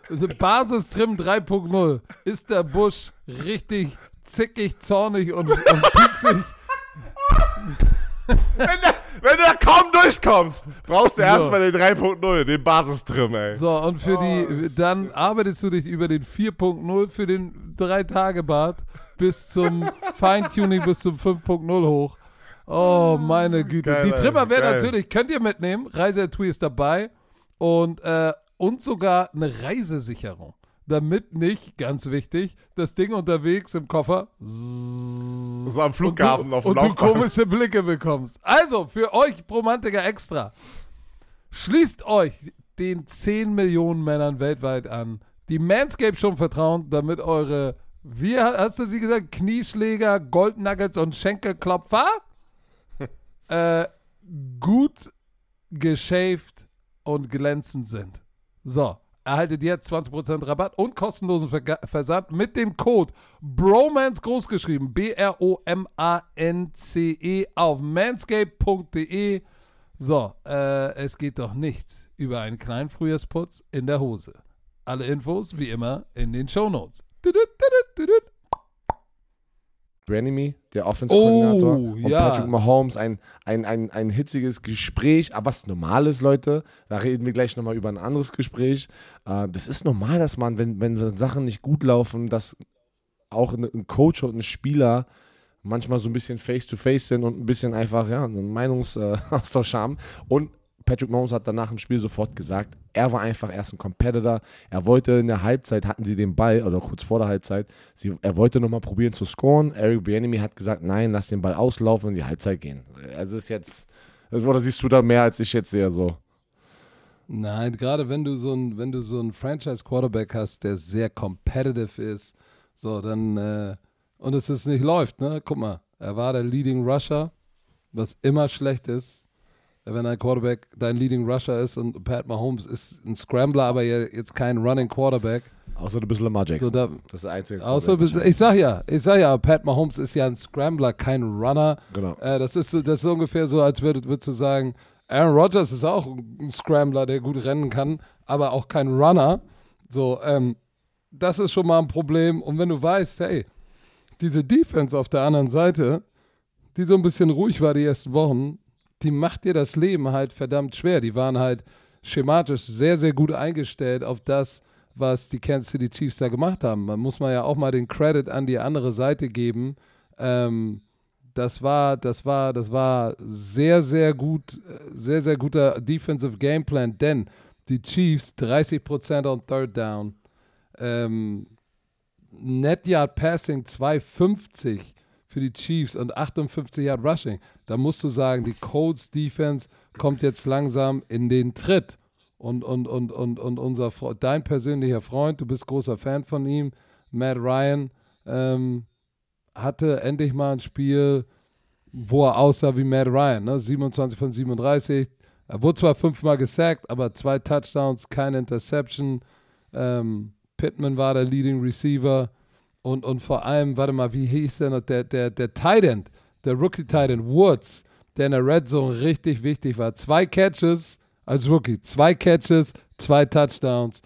Basistrim 3.0 ist der Busch richtig zickig, zornig und, und pieksig. wenn, der, wenn, du da kaum durchkommst, brauchst du so. erstmal den 3.0, den Basistrim, ey. So, und für oh. die, dann arbeitest du dich über den 4.0 für den 3-Tage-Bad bis zum Feintuning bis zum 5.0 hoch. Oh, meine Güte. Geil, die Trimmer werden natürlich, könnt ihr mitnehmen. Reiseetui ist dabei. Und, äh, und sogar eine Reisesicherung. Damit nicht, ganz wichtig, das Ding unterwegs im Koffer. So am Flughafen und du, auf dem Und du komische Blicke bekommst. Also, für euch Romantiker extra. Schließt euch den 10 Millionen Männern weltweit an, die Manscape schon vertrauen, damit eure, wie hast du sie gesagt, Knieschläger, Goldnuggets und Schenkelklopfer äh, gut geschäft und glänzend sind. So, erhaltet jetzt 20% Rabatt und kostenlosen Ver Versand mit dem Code BROMANCE großgeschrieben, B-R-O-M-A-N-C-E auf manscape.de. So, äh, es geht doch nichts über einen kleinen Frühjahrsputz in der Hose. Alle Infos wie immer in den Shownotes. Notes. Branemy, der Offense-Koordinator, oh, und Patrick Mahomes, ein, ein, ein, ein hitziges Gespräch, aber was normales, Leute. Da reden wir gleich nochmal über ein anderes Gespräch. Äh, das ist normal, dass man, wenn, wenn Sachen nicht gut laufen, dass auch ein Coach und ein Spieler manchmal so ein bisschen face-to-face -face sind und ein bisschen einfach ja, einen Meinungsaustausch haben. Und Patrick Mahomes hat danach im Spiel sofort gesagt, er war einfach erst ein Competitor. Er wollte in der Halbzeit, hatten sie den Ball, oder kurz vor der Halbzeit, sie, er wollte nochmal probieren zu scoren. Eric Bienemy hat gesagt, nein, lass den Ball auslaufen und in die Halbzeit gehen. Also ist jetzt, oder siehst du da mehr als ich jetzt sehe so? Nein, gerade wenn du so ein, so einen Franchise-Quarterback hast, der sehr competitive ist, so, dann, äh, und es ist nicht läuft, ne? Guck mal, er war der Leading Rusher, was immer schlecht ist wenn ein Quarterback dein Leading Rusher ist und Pat Mahomes ist ein Scrambler, aber jetzt kein Running Quarterback. Außer du bist Lamar Jackson. So da, das ist der einzige. Außer bist, ich sag ja, ich sag ja, Pat Mahomes ist ja ein Scrambler, kein Runner. Genau. Äh, das, ist, das ist ungefähr so, als würdest würd du sagen, Aaron Rodgers ist auch ein Scrambler, der gut rennen kann, aber auch kein Runner. So, ähm, das ist schon mal ein Problem. Und wenn du weißt, hey, diese Defense auf der anderen Seite, die so ein bisschen ruhig war die ersten Wochen, die macht dir das Leben halt verdammt schwer. Die waren halt schematisch sehr, sehr gut eingestellt auf das, was die Kansas City Chiefs da gemacht haben. Man muss mal ja auch mal den Credit an die andere Seite geben. Ähm, das war, das war, das war sehr, sehr gut, sehr, sehr guter Defensive Gameplan, denn die Chiefs 30% on Third Down, ähm, Net Yard Passing 250 für die Chiefs und 58 Yard Rushing. Da musst du sagen, die Colts Defense kommt jetzt langsam in den Tritt. Und, und, und, und, und unser dein persönlicher Freund, du bist großer Fan von ihm, Matt Ryan, ähm, hatte endlich mal ein Spiel, wo er aussah wie Matt Ryan. Ne? 27 von 37. Er wurde zwar fünfmal gesackt, aber zwei Touchdowns, keine Interception. Ähm, Pittman war der Leading Receiver. Und, und vor allem, warte mal, wie hieß der noch? Der, der, der Tight End, der Rookie Tight End, Woods, der in der Red Zone richtig wichtig war. Zwei Catches als Rookie, zwei Catches, zwei Touchdowns.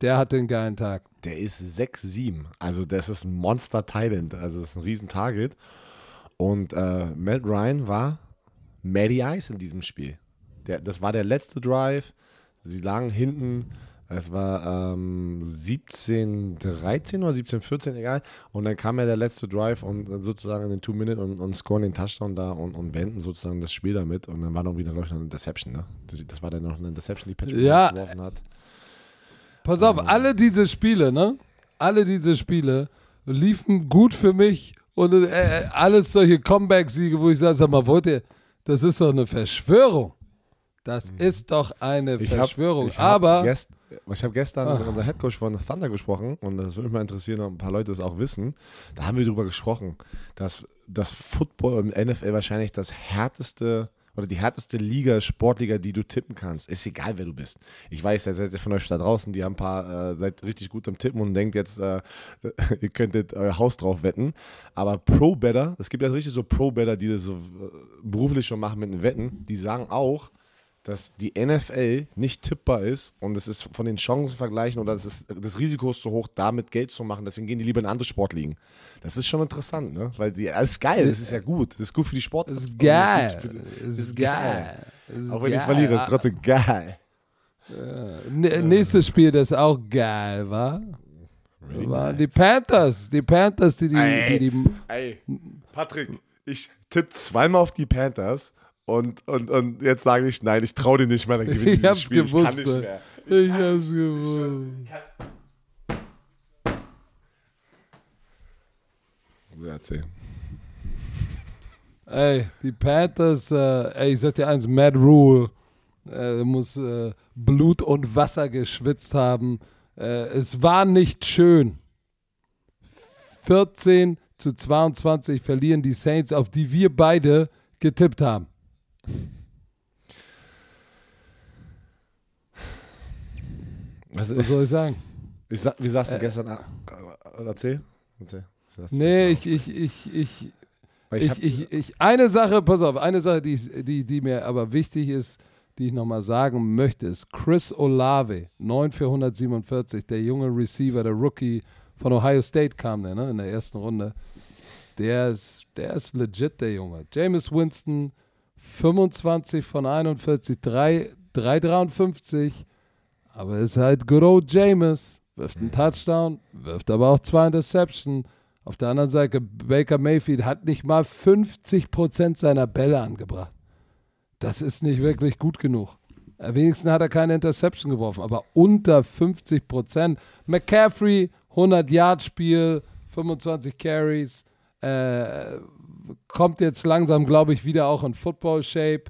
Der hatte einen geilen Tag. Der ist 6-7. Also, das ist ein Monster Tight End. Also, das ist ein riesen Target. Und äh, Matt Ryan war Matty Ice in diesem Spiel. Der, das war der letzte Drive. Sie lagen hinten Es war ähm, 17, 13 oder 17, 14, egal. Und dann kam ja der letzte Drive und sozusagen in den Two Minutes und, und scoren den Touchdown da und, und beenden sozusagen das Spiel damit. Und dann war noch wieder, glaube ich, eine Interception, ne? Das, das war dann noch eine Interception, die Patrick Ja. geworfen hat. Pass auf, alle diese Spiele, ne? Alle diese Spiele liefen gut für mich und äh, alles solche Comeback-Siege, wo ich sage, sag mal, wollt ihr, das ist doch eine Verschwörung. Das ist doch eine Ich hab- Verschwörung. ich hab Aber Gest, ich habe gestern Ah. mit unserem Headcoach von Thunder gesprochen und das würde mich mal interessieren, ob ein paar Leute das auch wissen. Da haben wir darüber gesprochen, dass das Football im NFL wahrscheinlich das härteste oder die härteste Liga, Sportliga, die du tippen kannst. Ist egal, wer du bist. Ich weiß, ihr seid von euch da draußen, die haben ein paar, äh, seid richtig gut im Tippen und denkt jetzt, äh, ihr könntet euer Haus drauf wetten. Aber Pro-Better, es gibt ja richtig so Pro-Better, die das so äh, beruflich schon machen mit den Wetten, die sagen auch, dass die NFL nicht tippbar ist und es ist von den Chancen vergleichen oder das, ist, das Risiko ist zu hoch, damit Geld zu machen. Deswegen gehen die lieber in andere Sportligen. Das ist schon interessant, ne? Weil die, das ist geil, das ist ja gut. Das ist gut für die Sport. es ist geil. Das ist geil. Auch wenn ich geil. verliere, ist trotzdem geil. N- Nächstes Spiel, das auch geil war, waren die Panthers. Die Panthers, die die, Ey. die, die Ey, Patrick, ich tippe zweimal auf die Panthers und, und, und jetzt sage ich, nein, ich traue dir nicht mehr, dann gewinne ich Ich hab's Spiel. Ich kann gewusst, nicht mehr. Ich hab's gewusst. So, erzähl. Ey, die Panthers, äh, ey, ich sag dir eins, Matt Rule äh, muss äh, Blut und Wasser geschwitzt haben. Äh, es war nicht schön. 14 zu 22 verlieren die Saints, auf die wir beide getippt haben. Was, Was soll ich sagen? ich, sa- wie saß denn Äh, gestern? Ah, erzähl. erzähl. Dich Nee, ich, ich, ich, ich, ich, Ich, ich, eine Sache, pass auf, eine Sache, die, die, die mir aber wichtig ist, die ich nochmal sagen möchte, ist Chris Olave, 9 für 147, der junge Receiver, der Rookie von Ohio State kam der, ne, in der ersten Runde. Der ist, der ist legit, der Junge. Jameis Winston, 25 von 41, 3, 353, aber ist halt good old Jameis. Wirft einen Touchdown, wirft aber auch zwei Interception. Auf der anderen Seite, Baker Mayfield hat nicht mal 50% seiner Bälle angebracht. Das ist nicht wirklich gut genug. Am wenigsten hat er keine Interception geworfen, aber unter 50%. McCaffrey, 100-Yard-Spiel, 25 Carries, äh, kommt jetzt langsam, glaube ich, wieder auch in Football-Shape.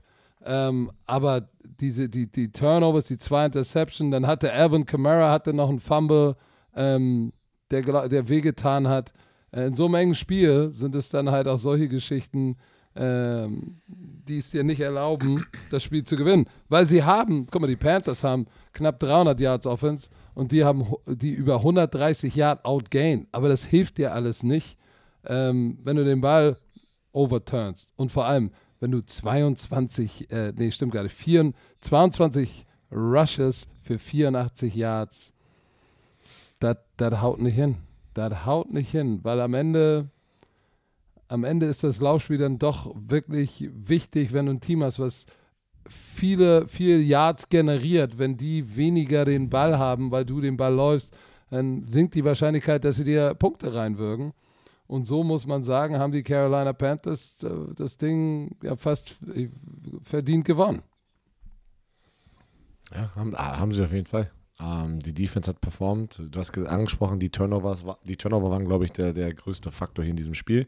Ähm, aber diese, die, die Turnovers, die zwei Interception, dann hatte Alvin Kamara hatte noch einen Fumble, ähm, der, der wehgetan hat. Äh, In so einem engen Spiel sind es dann halt auch solche Geschichten, ähm, die es dir nicht erlauben, das Spiel zu gewinnen. Weil sie haben, guck mal, die Panthers haben knapp 300 Yards Offense und die haben die über 130 Yard outgain. Aber das hilft dir alles nicht, ähm, wenn du den Ball overturnst. Und vor allem, wenn du 22, äh, nee, stimmt 4, 22 Rushes für 84 Yards, das haut nicht hin. Das haut nicht hin, weil am Ende, am Ende ist das Laufspiel dann doch wirklich wichtig, wenn du ein Team hast, was viele, viele Yards generiert. Wenn die weniger den Ball haben, weil du den Ball läufst, dann sinkt die Wahrscheinlichkeit, dass sie dir Punkte reinwirken. Und so muss man sagen, haben die Carolina Panthers äh, das Ding ja fast äh, verdient gewonnen. Ja, haben, ah, haben sie auf jeden Fall. Ähm, die Defense hat performt. Du hast ge- angesprochen, die Turnovers, die Turnover waren, glaube ich, der, der größte Faktor hier in diesem Spiel.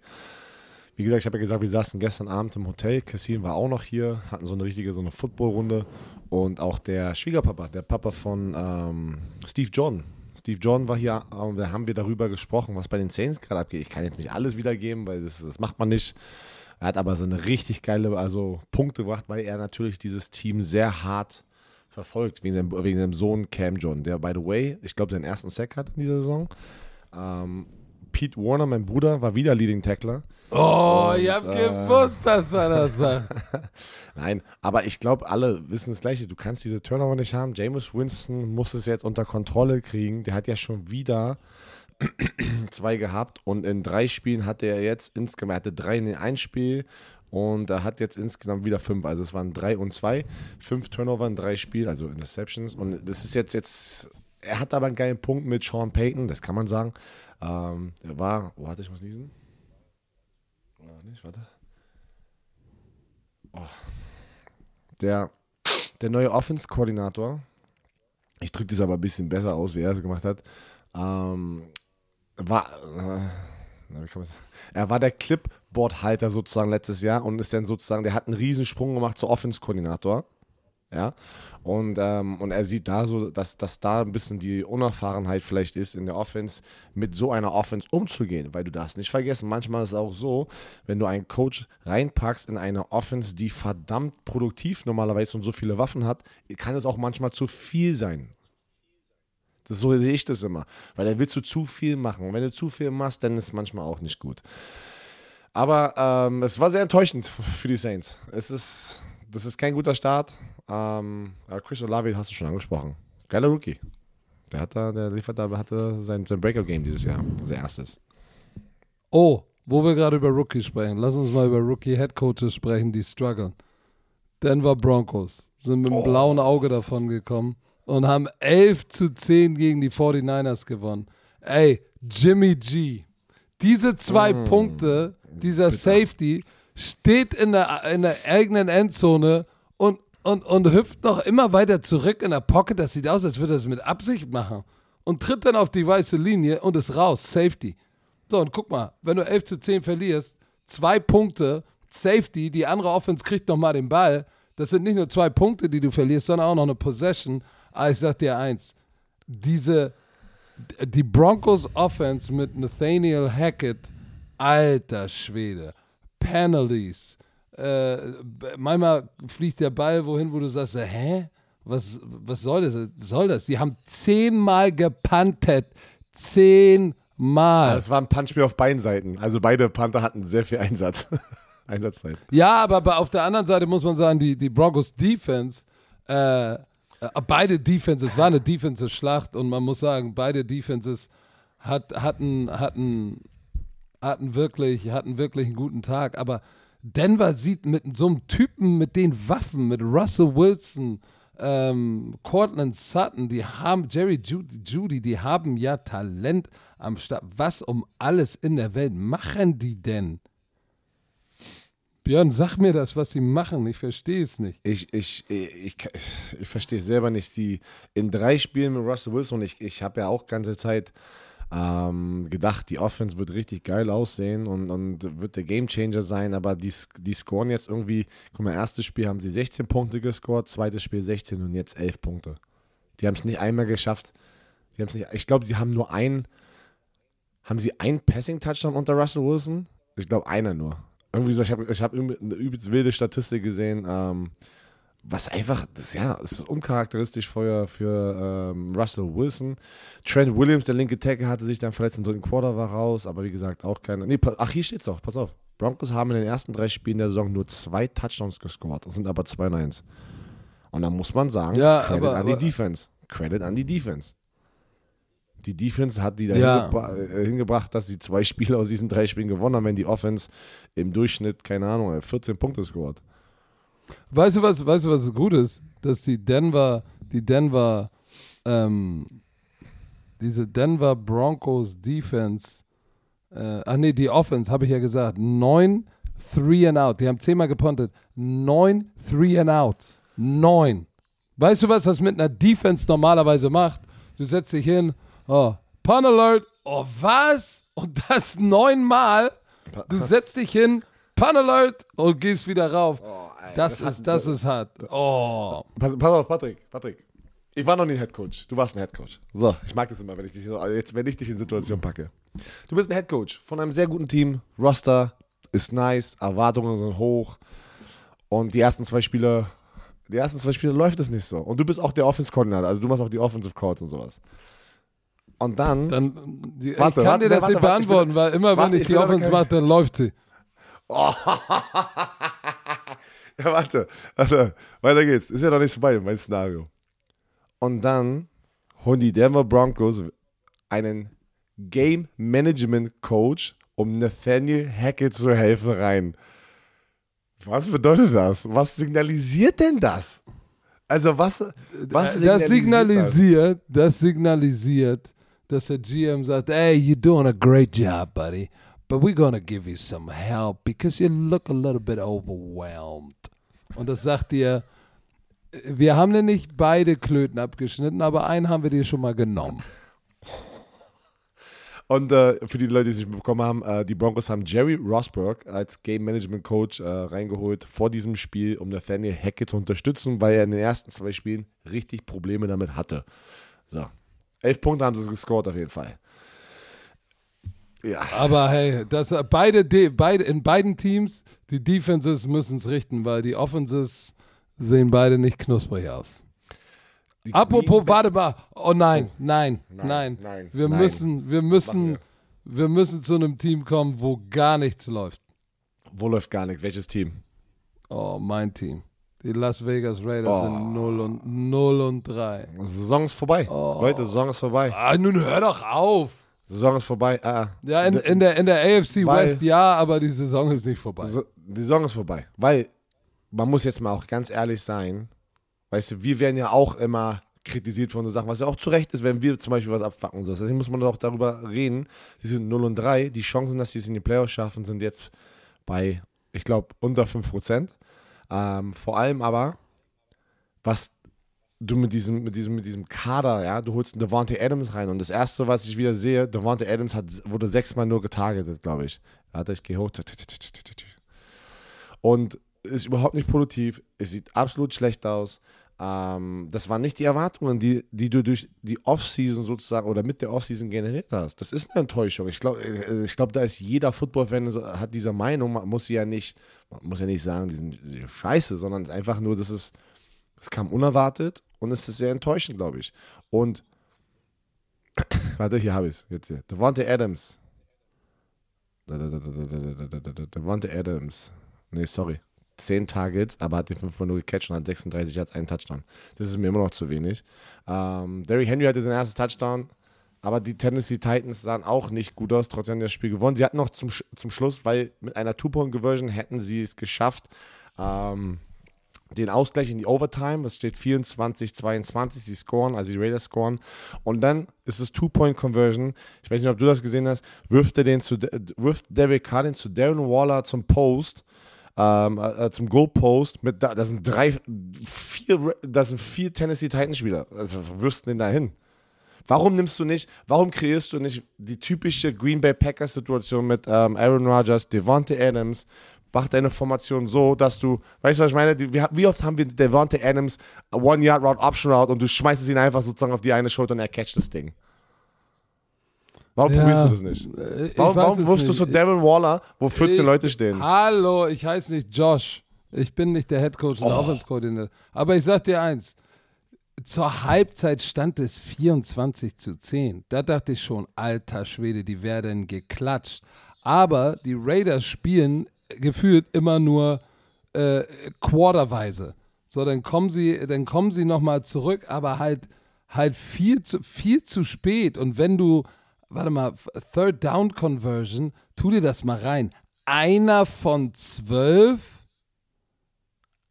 Wie gesagt, ich habe ja gesagt, wir saßen gestern Abend im Hotel. Cassin war auch noch hier, hatten so eine richtige, so eine Footballrunde. Und auch der Schwiegerpapa, der Papa von ähm, Steve John. Steve John war hier und da haben wir darüber gesprochen, was bei den Saints gerade abgeht. Ich kann jetzt nicht alles wiedergeben, weil das, das macht man nicht. Er hat aber so eine richtig geile also Punkte gebracht, weil er natürlich dieses Team sehr hart verfolgt, wegen seinem, wegen seinem Sohn Cam John, der, by the way, ich glaube, seinen ersten Sack hat in dieser Saison. Ähm, Pete Warner, mein Bruder, war wieder Leading Tackler. Oh, Und, ich hab äh, gewusst, dass er das sagt. Nein, aber ich glaube, alle wissen das Gleiche. Du kannst diese Turnover nicht haben. Jameis Winston muss es jetzt unter Kontrolle kriegen. Der hat ja schon wieder zwei gehabt und in drei Spielen hatte er jetzt insgesamt, er hatte drei in ein Spiel und er hat jetzt insgesamt wieder fünf. Also es waren drei und zwei, fünf Turnover in drei Spielen, also Interceptions. Und das ist jetzt, jetzt er hat aber einen geilen Punkt mit Sean Payton, das kann man sagen. Ähm, er war, oh, warte, ich muss niesen. Oh, nicht, warte. Oh. Der, der neue Offense-Koordinator, ich drücke das aber ein bisschen besser aus, wie er es gemacht hat, ähm, war, äh, er war der Clipboard-Halter sozusagen letztes Jahr und ist dann sozusagen, der hat einen Riesensprung gemacht zur Offense-Koordinator. Ja, und, ähm, und er sieht da so, dass, dass da ein bisschen die Unerfahrenheit vielleicht ist, in der Offense mit so einer Offense umzugehen, weil du darfst nicht vergessen, manchmal ist es auch so, wenn du einen Coach reinpackst in eine Offense, die verdammt produktiv normalerweise und so viele Waffen hat, kann es auch manchmal zu viel sein. Das, so sehe ich das immer. Weil dann willst du zu viel machen. Und wenn du zu viel machst, dann ist es manchmal auch nicht gut. Aber ähm, es war sehr enttäuschend für die Saints. Es ist, das ist kein guter Start. Ähm, Chris Olave hast du schon angesprochen. Geiler Rookie. Der hat da, der liefert da, hatte sein, sein Breakout-Game dieses Jahr, sein erstes. Oh, wo wir gerade über Rookies sprechen, lass uns mal über Rookie-Headcoaches sprechen, die strugglen. Denver Broncos sind mit dem oh. blauen Auge davon gekommen und haben 11 zu 10 gegen die 49ers gewonnen. Ey, Jimmy G. Diese zwei mm. Punkte, dieser Bitte. Safety, steht in der, in der eigenen Endzone und, und, und hüpft noch immer weiter zurück in der Pocket. Das sieht aus, als würde er es mit Absicht machen. Und tritt dann auf die weiße Linie und ist raus. Safety. So, und guck mal, wenn du 11 zu 10 verlierst, zwei Punkte, Safety, die andere Offense kriegt nochmal den Ball. Das sind nicht nur zwei Punkte, die du verlierst, sondern auch noch eine Possession. Aber ich sag dir eins: diese, die Broncos Offense mit Nathaniel Hackett, alter Schwede, Penalties. Äh, manchmal fliegt der Ball wohin, wo du sagst, hä? Was, was soll das? Soll das? Die haben zehnmal gepantet. Zehnmal. Das war ein Punchspiel auf beiden Seiten. Also beide Panther hatten sehr viel Einsatz. Einsatzzeit. Ja, aber auf der anderen Seite muss man sagen, die, die Broncos Defense äh, äh, beide Defenses, war eine Defensive-Schlacht und man muss sagen, beide Defenses hat, hatten, hatten, hatten, wirklich, hatten wirklich einen guten Tag. Aber Denver sieht mit so einem Typen mit den Waffen, mit Russell Wilson, ähm, Cortland Sutton, die haben, Jerry Judy, Judy, die haben ja Talent am Start. Was um alles in der Welt machen die denn? Björn, sag mir das, was sie machen. Ich verstehe es nicht. Ich, ich, ich, ich, verstehe es selber nicht. Die in drei Spielen mit Russell Wilson, ich, ich habe ja auch ganze Zeit ähm, gedacht, die Offense wird richtig geil aussehen und, und wird der Gamechanger sein, aber die, die scoren jetzt irgendwie, guck mal, erstes Spiel haben sie 16 Punkte gescored, zweites Spiel 16 und jetzt 11 Punkte. Die haben es nicht einmal geschafft. Die nicht, ich glaube, sie haben nur einen, haben sie einen Passing-Touchdown unter Russell Wilson? Ich glaube, einer nur irgendwie so, ich habe ich hab eine übelst wilde Statistik gesehen, ähm, was einfach, das, ja, es ist uncharakteristisch für, für ähm, Russell Wilson. Trent Williams, der linke Tackle, hatte sich dann verletzt im dritten Quarter, war raus, aber wie gesagt, auch keine. Nee, ach, hier steht's doch, pass auf. Broncos haben in den ersten drei Spielen der Saison nur zwei Touchdowns gescored. Das sind aber zwei Nines. Und da muss man sagen, ja, Credit aber, an die Defense. Credit an die Defense die Defense hat die da ja. hingebra äh, hingebracht, dass sie zwei Spiele aus diesen drei Spielen gewonnen haben, wenn die Offense im Durchschnitt, keine Ahnung, 14 Punkte scored. Weißt du, was, weißt du, was gut ist? Dass die Denver, die Denver, ähm, diese Denver Broncos Defense, äh, ach nee, die Offense, habe ich ja gesagt, neun Three and Out. Die haben zehnmal gepontet. Neun Three and Outs. Neun. Weißt du, was das mit einer Defense normalerweise macht? Du setzt dich hin, Oh, Pun Alert. Oh, was? Und das neunmal? Du setzt dich hin, Pun Alert und gehst wieder rauf. Oh, das, das, ist, das ist hart. Oh. Pass, pass, auf, Patrick, Patrick. Ich war noch nie Headcoach. Du warst ein Headcoach. So, ich mag das immer, wenn ich dich, also jetzt, wenn ich dich in Situation packe. Du bist ein Headcoach von einem sehr guten Team. Roster ist nice, Erwartungen sind hoch. Und die ersten zwei Spiele, die ersten zwei Spiele läuft es nicht so. Und du bist auch der Offense-Koordinator, also du machst auch die Offensive Calls und sowas. Und dann. dann die, warte, ich kann warte, dir das warte, nicht beantworten, weil immer wenn ich die Offense mache, dann läuft sie. Oh. ja, warte, warte, weiter geht's. Ist ja noch nicht vorbei, mein Szenario. Und dann holen die Denver Broncos einen Game Management Coach, um Nathaniel Hackett zu helfen, rein. Was bedeutet das? Was signalisiert denn das? Also was, was das signalisiert, das signalisiert, dass der GM sagt, hey, you're doing a great job, buddy, but we're gonna give you some help because you look a little bit overwhelmed. Und das sagt dir, wir haben dir nicht beide Klöten abgeschnitten, aber einen haben wir dir schon mal genommen. Und äh, für die Leute, die es nicht bekommen haben, äh, die Broncos haben Jerry Rosberg als Game Management Coach äh, reingeholt vor diesem Spiel, um Nathaniel Hackett zu unterstützen, weil er in den ersten zwei Spielen richtig Probleme damit hatte. So. Elf Punkte haben sie gescored auf jeden Fall. Ja. Aber hey, das, beide, beide, in beiden Teams, die Defenses müssen es richten, weil die Offenses sehen beide nicht knusprig aus. Die Apropos, warte mal. Oh nein, oh. Nein, nein, nein, nein. Wir nein. müssen, wir müssen, wir. wir müssen zu einem Team kommen, wo gar nichts läuft. Wo läuft gar nichts? Welches Team? Oh, mein Team. Die Las Vegas Raiders oh. sind 0 und, 0 und 3. Saison ist vorbei. Oh. Leute, Saison ist vorbei. Ah, nun hör doch auf. Saison ist vorbei. Ah, ja, in, in, der, in der AFC West ja, aber die Saison ist nicht vorbei. Die Saison ist vorbei. Weil man muss jetzt mal auch ganz ehrlich sein, weißt du, wir werden ja auch immer kritisiert von so Sachen, was ja auch zu Recht ist, wenn wir zum Beispiel was abfacken. So. Deswegen muss man auch darüber reden. Sie sind 0 und 3. Die Chancen, dass sie es in die Playoffs schaffen, sind jetzt bei, ich glaube, unter 5%. Ähm, vor allem aber, was du mit diesem, mit diesem, mit diesem Kader, ja, du holst Devontae Adams rein und das erste, was ich wieder sehe, Devontae Adams hat, wurde sechsmal nur getargetet, glaube ich. Warte, ich gehe hoch. Und ist überhaupt nicht produktiv. Es sieht absolut schlecht aus. Ähm, das waren nicht die Erwartungen, die, die du durch die Offseason sozusagen oder mit der Offseason generiert hast. Das ist eine Enttäuschung. Ich glaube, äh, ich glaub, da ist jeder Football-Fan hat diese Meinung. Man muss ja nicht, man muss ja nicht sagen, die sind scheiße, sondern einfach nur, das ist, es kam unerwartet und es ist sehr enttäuschend, glaube ich. Und warte, hier habe ich es. Devontae Adams. Devontae Adams. Nee, sorry. 10 Targets, aber hat den 5 Mal nur gecatcht und hat 36 Yards, einen Touchdown. Das ist mir immer noch zu wenig. Ähm, Derrick Henry hatte seinen ersten Touchdown, aber die Tennessee Titans sahen auch nicht gut aus, trotzdem das Spiel gewonnen. Sie hatten noch zum, zum Schluss, weil mit einer Two-Point-Conversion hätten sie es geschafft, ähm, den Ausgleich in die Overtime. Es steht 24, 22. Sie scoren, also die Raiders scoren. Und dann ist es Two-Point-Conversion. Ich weiß nicht, ob du das gesehen hast. Wirft, er den zu, wirft Derek Carr den zu Darren Waller zum Post ähm, äh, zum Goalpost mit, da, das sind drei, vier, das sind vier Tennessee Titans Spieler. Also, wirst du denn da hin? Warum nimmst du nicht, warum kreierst du nicht die typische Green Bay Packers Situation mit ähm, Aaron Rodgers, Devontae Adams, mach deine Formation so, dass du, weißt du, was ich meine? Wie, oft haben wir Devontae Adams One Yard Route Option Route und du schmeißt ihn einfach sozusagen auf die eine Schulter und er catcht das Ding? Warum ja, probierst du das nicht? Äh, warum, warum wirfst du so Darren Waller, wo 14 ich, Leute stehen? Hallo, ich heiße nicht Josh. Ich bin nicht der Head Coach und oh. Offense. Aber ich sag dir eins: Zur Halbzeit stand es 24 zu 10. Da dachte ich schon, alter Schwede, die werden geklatscht. Aber die Raiders spielen gefühlt immer nur äh, quarterweise. So, dann kommen sie, dann kommen sie nochmal zurück, aber halt, halt viel zu, viel zu spät. Und wenn du warte mal, Third Down Conversion, tu dir das mal rein. Einer von zwölf?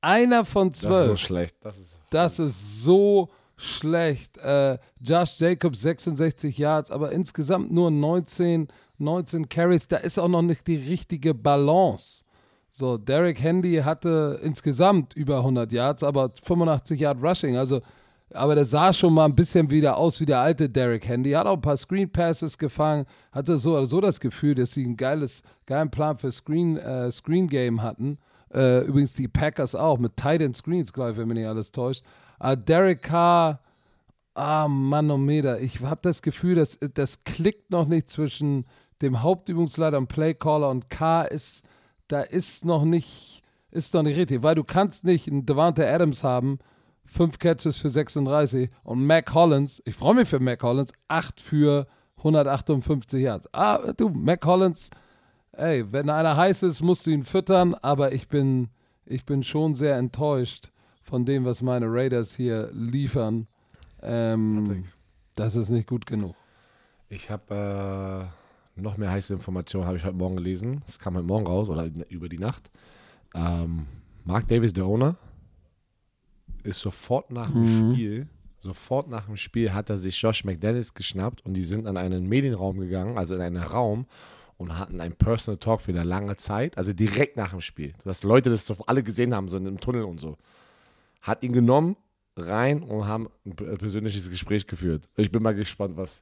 Einer von zwölf. Das ist so schlecht. Das ist, das ist so schlecht. Äh, Josh Jacobs 66 Yards, aber insgesamt nur 19, 19 Carries. Da ist auch noch nicht die richtige Balance. So, Derek Handy hatte insgesamt über 100 Yards, aber 85 Yard Rushing. Also aber der sah schon mal ein bisschen wieder aus wie der alte Derek Handy. Hat auch ein paar Screen Passes gefangen. Hatte so oder so das Gefühl, dass sie einen geiles, geilen Plan für Screen, äh, Screen Game hatten. Äh, übrigens die Packers auch mit Tight End Screens, glaube ich, wenn mich nicht alles täuscht. Aber Derek Carr, ah Manometer, ich habe das Gefühl, dass das klickt noch nicht zwischen dem Hauptübungsleiter und Playcaller und Carr ist, da ist noch nicht, ist noch nicht richtig, weil du kannst nicht einen Devante Adams haben, fünf Catches für 36 und Mac Hollins, ich freue mich für Mac Hollins, acht für 158 Yards. Ah, du, Mac Hollins, ey, wenn einer heiß ist, musst du ihn füttern, aber ich bin, ich bin schon sehr enttäuscht von dem, was meine Raiders hier liefern. Ähm, das ist nicht gut genug. Ich habe äh, noch mehr heiße Informationen, habe ich heute Morgen gelesen. Es kam heute Morgen raus oder über die Nacht. Ähm, Mark Davis, der Owner, ist sofort nach dem Mhm. Spiel, sofort nach dem Spiel hat er sich Josh McDaniels geschnappt und die sind an einen Medienraum gegangen, also in einen Raum und hatten einen Personal Talk für eine lange Zeit, also direkt nach dem Spiel, dass Leute das doch alle gesehen haben, so im Tunnel und so. Hat ihn genommen, rein und haben ein persönliches Gespräch geführt. Ich bin mal gespannt, was.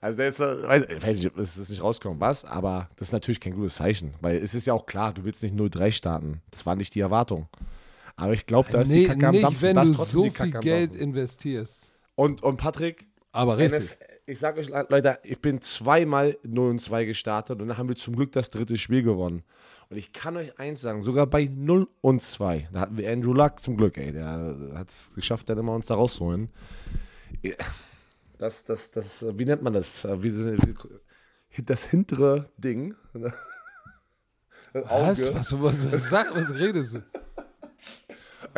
Also, der ist, äh, weiß, ich weiß nicht, ob es ist nicht rauskommt, was, aber das ist natürlich kein gutes Zeichen, weil es ist ja auch klar, du willst nicht 0-3 starten. Das war nicht die Erwartung. Aber ich glaube, da ist die Nee, Kacke am nicht, Dampfen. wenn du so die viel Kacke am Geld investierst. Und, und Patrick, Aber richtig. Ich sag euch, Leute, ich bin zweimal 0 und 2 gestartet und dann haben wir zum Glück das dritte Spiel gewonnen. Und ich kann euch eins sagen, sogar bei 0 und 2, da hatten wir Andrew Luck zum Glück, ey, der hat es geschafft, dann immer uns da rauszuholen. Das, das, das, wie nennt man das? Wie, wie, das hintere Ding. Das Was? Was, was, was, sag, was redest du?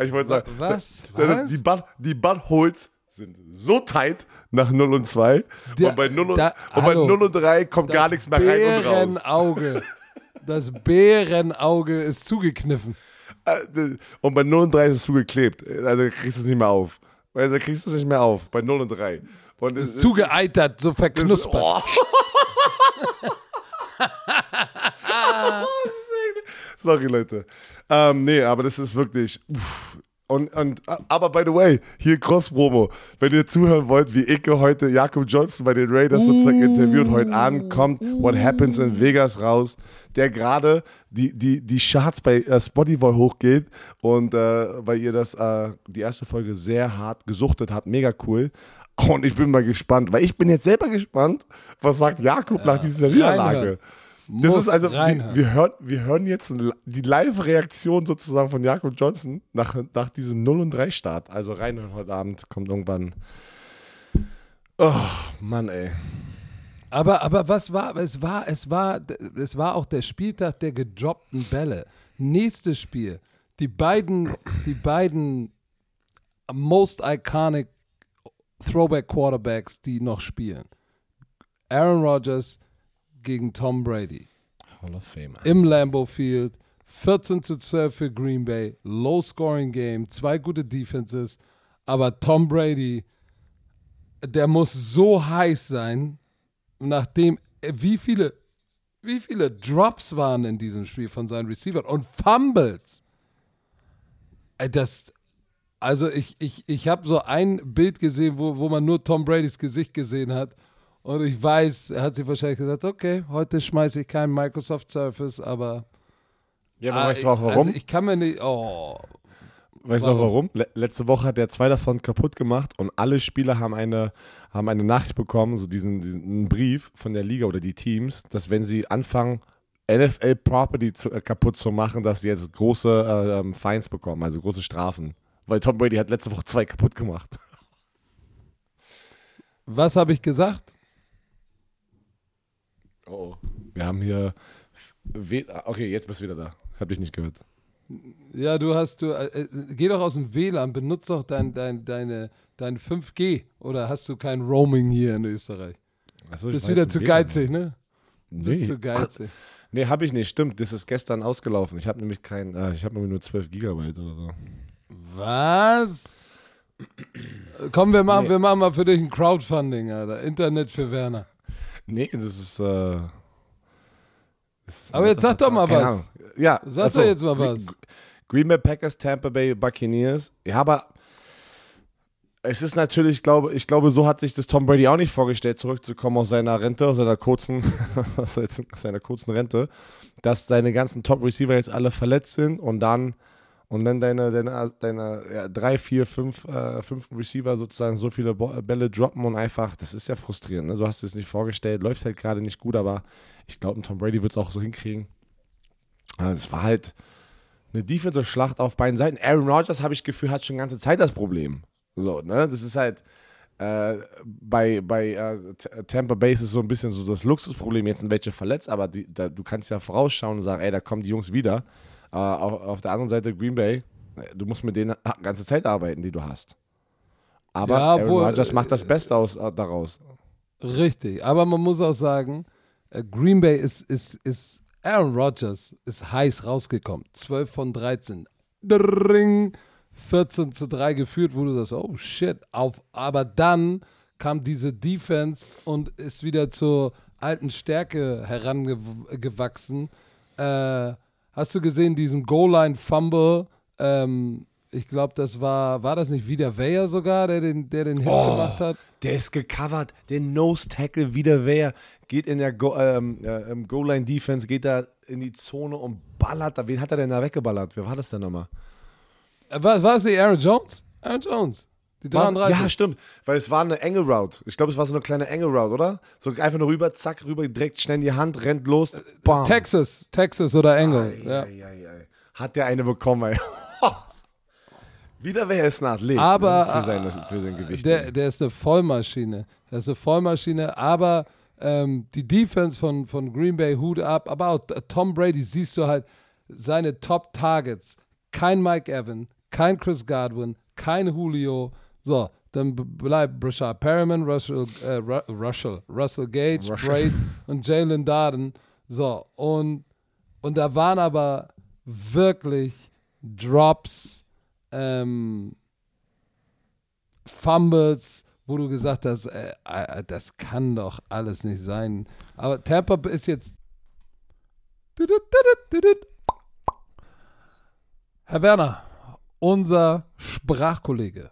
Ich wollte sagen, Was? Was? die, Butt, die Buttholes sind so tight nach 0 und 2 Der- und bei 0 und, da- und, bei hallo. 0 und 3 kommt gar nichts mehr rein und raus. Bärenauge. Das Bärenauge ist zugekniffen. Äh, Und bei 0 und 3 ist es zugeklebt. Also kriegst du es nicht mehr auf. Also kriegst du es nicht mehr auf. Bei 0 und 3. Und es Ist zugeeitert, so das verknuspert. oh. Sorry, Leute. Ähm, nee, aber das ist wirklich. Uff. Und, und, aber by the way, hier Cross-Promo. Wenn ihr zuhören wollt, wie Icke heute Jakob Johnson bei den Raiders sozusagen interviewt, heute Abend kommt What Happens in Vegas raus, der gerade die, die, die Charts bei äh, Spotify hochgeht und äh, weil ihr das, äh, die erste Folge sehr hart gesuchtet habt. Mega cool. Und ich bin mal gespannt, weil ich bin jetzt selber gespannt, was sagt Jakob nach dieser Niederlage. Das ist also, wir, wir, hören, wir hören jetzt die Live-Reaktion sozusagen von Jakob Johnson nach, nach diesem 0 und 3 Start. Also reinhören heute Abend kommt irgendwann. Oh, Mann, ey. Aber, aber was war, es war, es war, es war auch der Spieltag der gedroppten Bälle. Nächstes Spiel. Die beiden, die beiden most iconic Throwback Quarterbacks, die noch spielen. Aaron Rodgers gegen Tom Brady. Hall of Fame. Im Lambeau Field. 14 zu 12 für Green Bay. Low scoring Game. Zwei gute Defenses. Aber Tom Brady, der muss so heiß sein, nachdem, wie viele, wie viele Drops waren in diesem Spiel von seinen Receivern und Fumbles. Das, also ich, ich, ich habe so ein Bild gesehen, wo, wo man nur Tom Bradys Gesicht gesehen hat. Und ich weiß, er hat sich wahrscheinlich gesagt, okay, heute schmeiße ich keinen Microsoft Surface, aber Ja, aber Ah, weißt du auch warum? Also ich kann mir nicht, oh, weißt du auch warum? Le letzte Woche hat er zwei davon kaputt gemacht und alle Spieler haben eine, haben eine Nachricht bekommen, so diesen, diesen Brief von der Liga oder die Teams, dass wenn sie anfangen, NFL Property zu, äh, kaputt zu machen, dass sie jetzt große äh, ähm, Fines bekommen, also große Strafen. Weil Tom Brady hat letzte Woche zwei kaputt gemacht. was habe ich gesagt? Oh, wir haben hier. We okay, jetzt bist du wieder da. Hab dich nicht gehört. Ja, du hast, du, äh, äh, geh doch aus dem WLAN, benutzt doch dein, dein, deine, dein 5G oder hast du kein Roaming hier in Österreich? Ich Bist wieder zu WLAN. geizig, ne? Bist Nee. zu geizig. Nee, habe ich nicht. Stimmt, das ist gestern ausgelaufen. Ich habe nämlich kein, äh, ich habe nämlich nur 12 Gigabyte oder so. Was? Komm, wir machen, Nee. wir machen mal für dich ein Crowdfunding, Alter. Internet für Werner. Nee, das ist. Äh, das ist Aber jetzt sag doch mal was. Ahnung. Ja, Sag achso, doch jetzt mal was. Green Bay Packers, Tampa Bay Buccaneers. Ja, aber es ist natürlich, glaube ich glaube, so hat sich das Tom Brady auch nicht vorgestellt, zurückzukommen aus seiner Rente, aus seiner kurzen, aus seiner kurzen Rente, dass seine ganzen Top Receiver jetzt alle verletzt sind und dann und dann deine, deine, deine ja, drei, vier, fünf, äh, fünf Receiver sozusagen so viele Bo- Bälle droppen und einfach, das ist ja frustrierend. Ne? So hast du es nicht vorgestellt, läuft halt gerade nicht gut, aber ich glaube, Tom Brady wird es auch so hinkriegen. Also Es war halt eine Defensive-Schlacht auf beiden Seiten. Aaron Rodgers, habe ich Gefühl, hat schon ganze Zeit das Problem. So, ne? Das ist halt äh, bei, bei äh, T- Tampa Bay ist so ein bisschen so das Luxusproblem. Jetzt sind welche verletzt, aber die, da, du kannst ja vorausschauen und sagen, ey, da kommen die Jungs wieder. Äh, auf, auf der anderen Seite Green Bay, äh, du musst mit denen die ganze Zeit arbeiten, die du hast. Aber Ja, Aaron obwohl, Rodgers macht das Beste aus, äh, daraus. Richtig. Aber man muss auch sagen, äh, Green Bay ist, ist, ist, Aaron Rodgers ist heiß rausgekommen. 12 von 13. Dring. 14 zu 3 geführt, wo du sagst, oh shit. Auf, aber dann kam diese Defense und ist wieder zur alten Stärke herangewachsen. Äh, hast du gesehen, diesen Goal-Line-Fumble? Ähm, ich glaube, das war, war das nicht wieder Weyer sogar, der den, der den Hit Oh. gemacht hat? Der ist gecovert, der Nose-Tackle wieder wer, geht in der Go ähm, äh, Goal-Line-Defense, geht da in die Zone und ballert da. Wen hat er denn da weggeballert? Wer war das denn nochmal? Äh, War, war es nicht Aaron Jones? Aaron Jones. Die War's- 33. Ja, stimmt, weil es war eine enge Route. Ich glaube, es war so eine kleine enge Route, oder? So einfach nur rüber, zack, rüber, direkt schnell in die Hand, rennt los, bam. Texas, Texas oder Engel. Ei, ja. ei, ei, ei. Hat der eine bekommen, ey. Wieder wer ist ein Athlet Aber, ne? für, seine, für sein Gewicht. Der, der ist eine Vollmaschine. Der ist eine Vollmaschine, aber ähm, die Defense von, von Green Bay, Hut ab, aber auch Tom Brady, siehst du halt seine Top-Targets. Kein Mike Evan, kein Chris Godwin, kein Julio. So, dann bleibt Brashard Perriman, Russell, äh, Ru- Russell, Russell Gage. Braid und Jalen Darden. So, und, und da waren aber wirklich Drops, ähm, Fumbles, wo du gesagt hast, äh, äh, das kann doch alles nicht sein. Aber Tampa ist jetzt. Herr Werner, unser Sprachkollege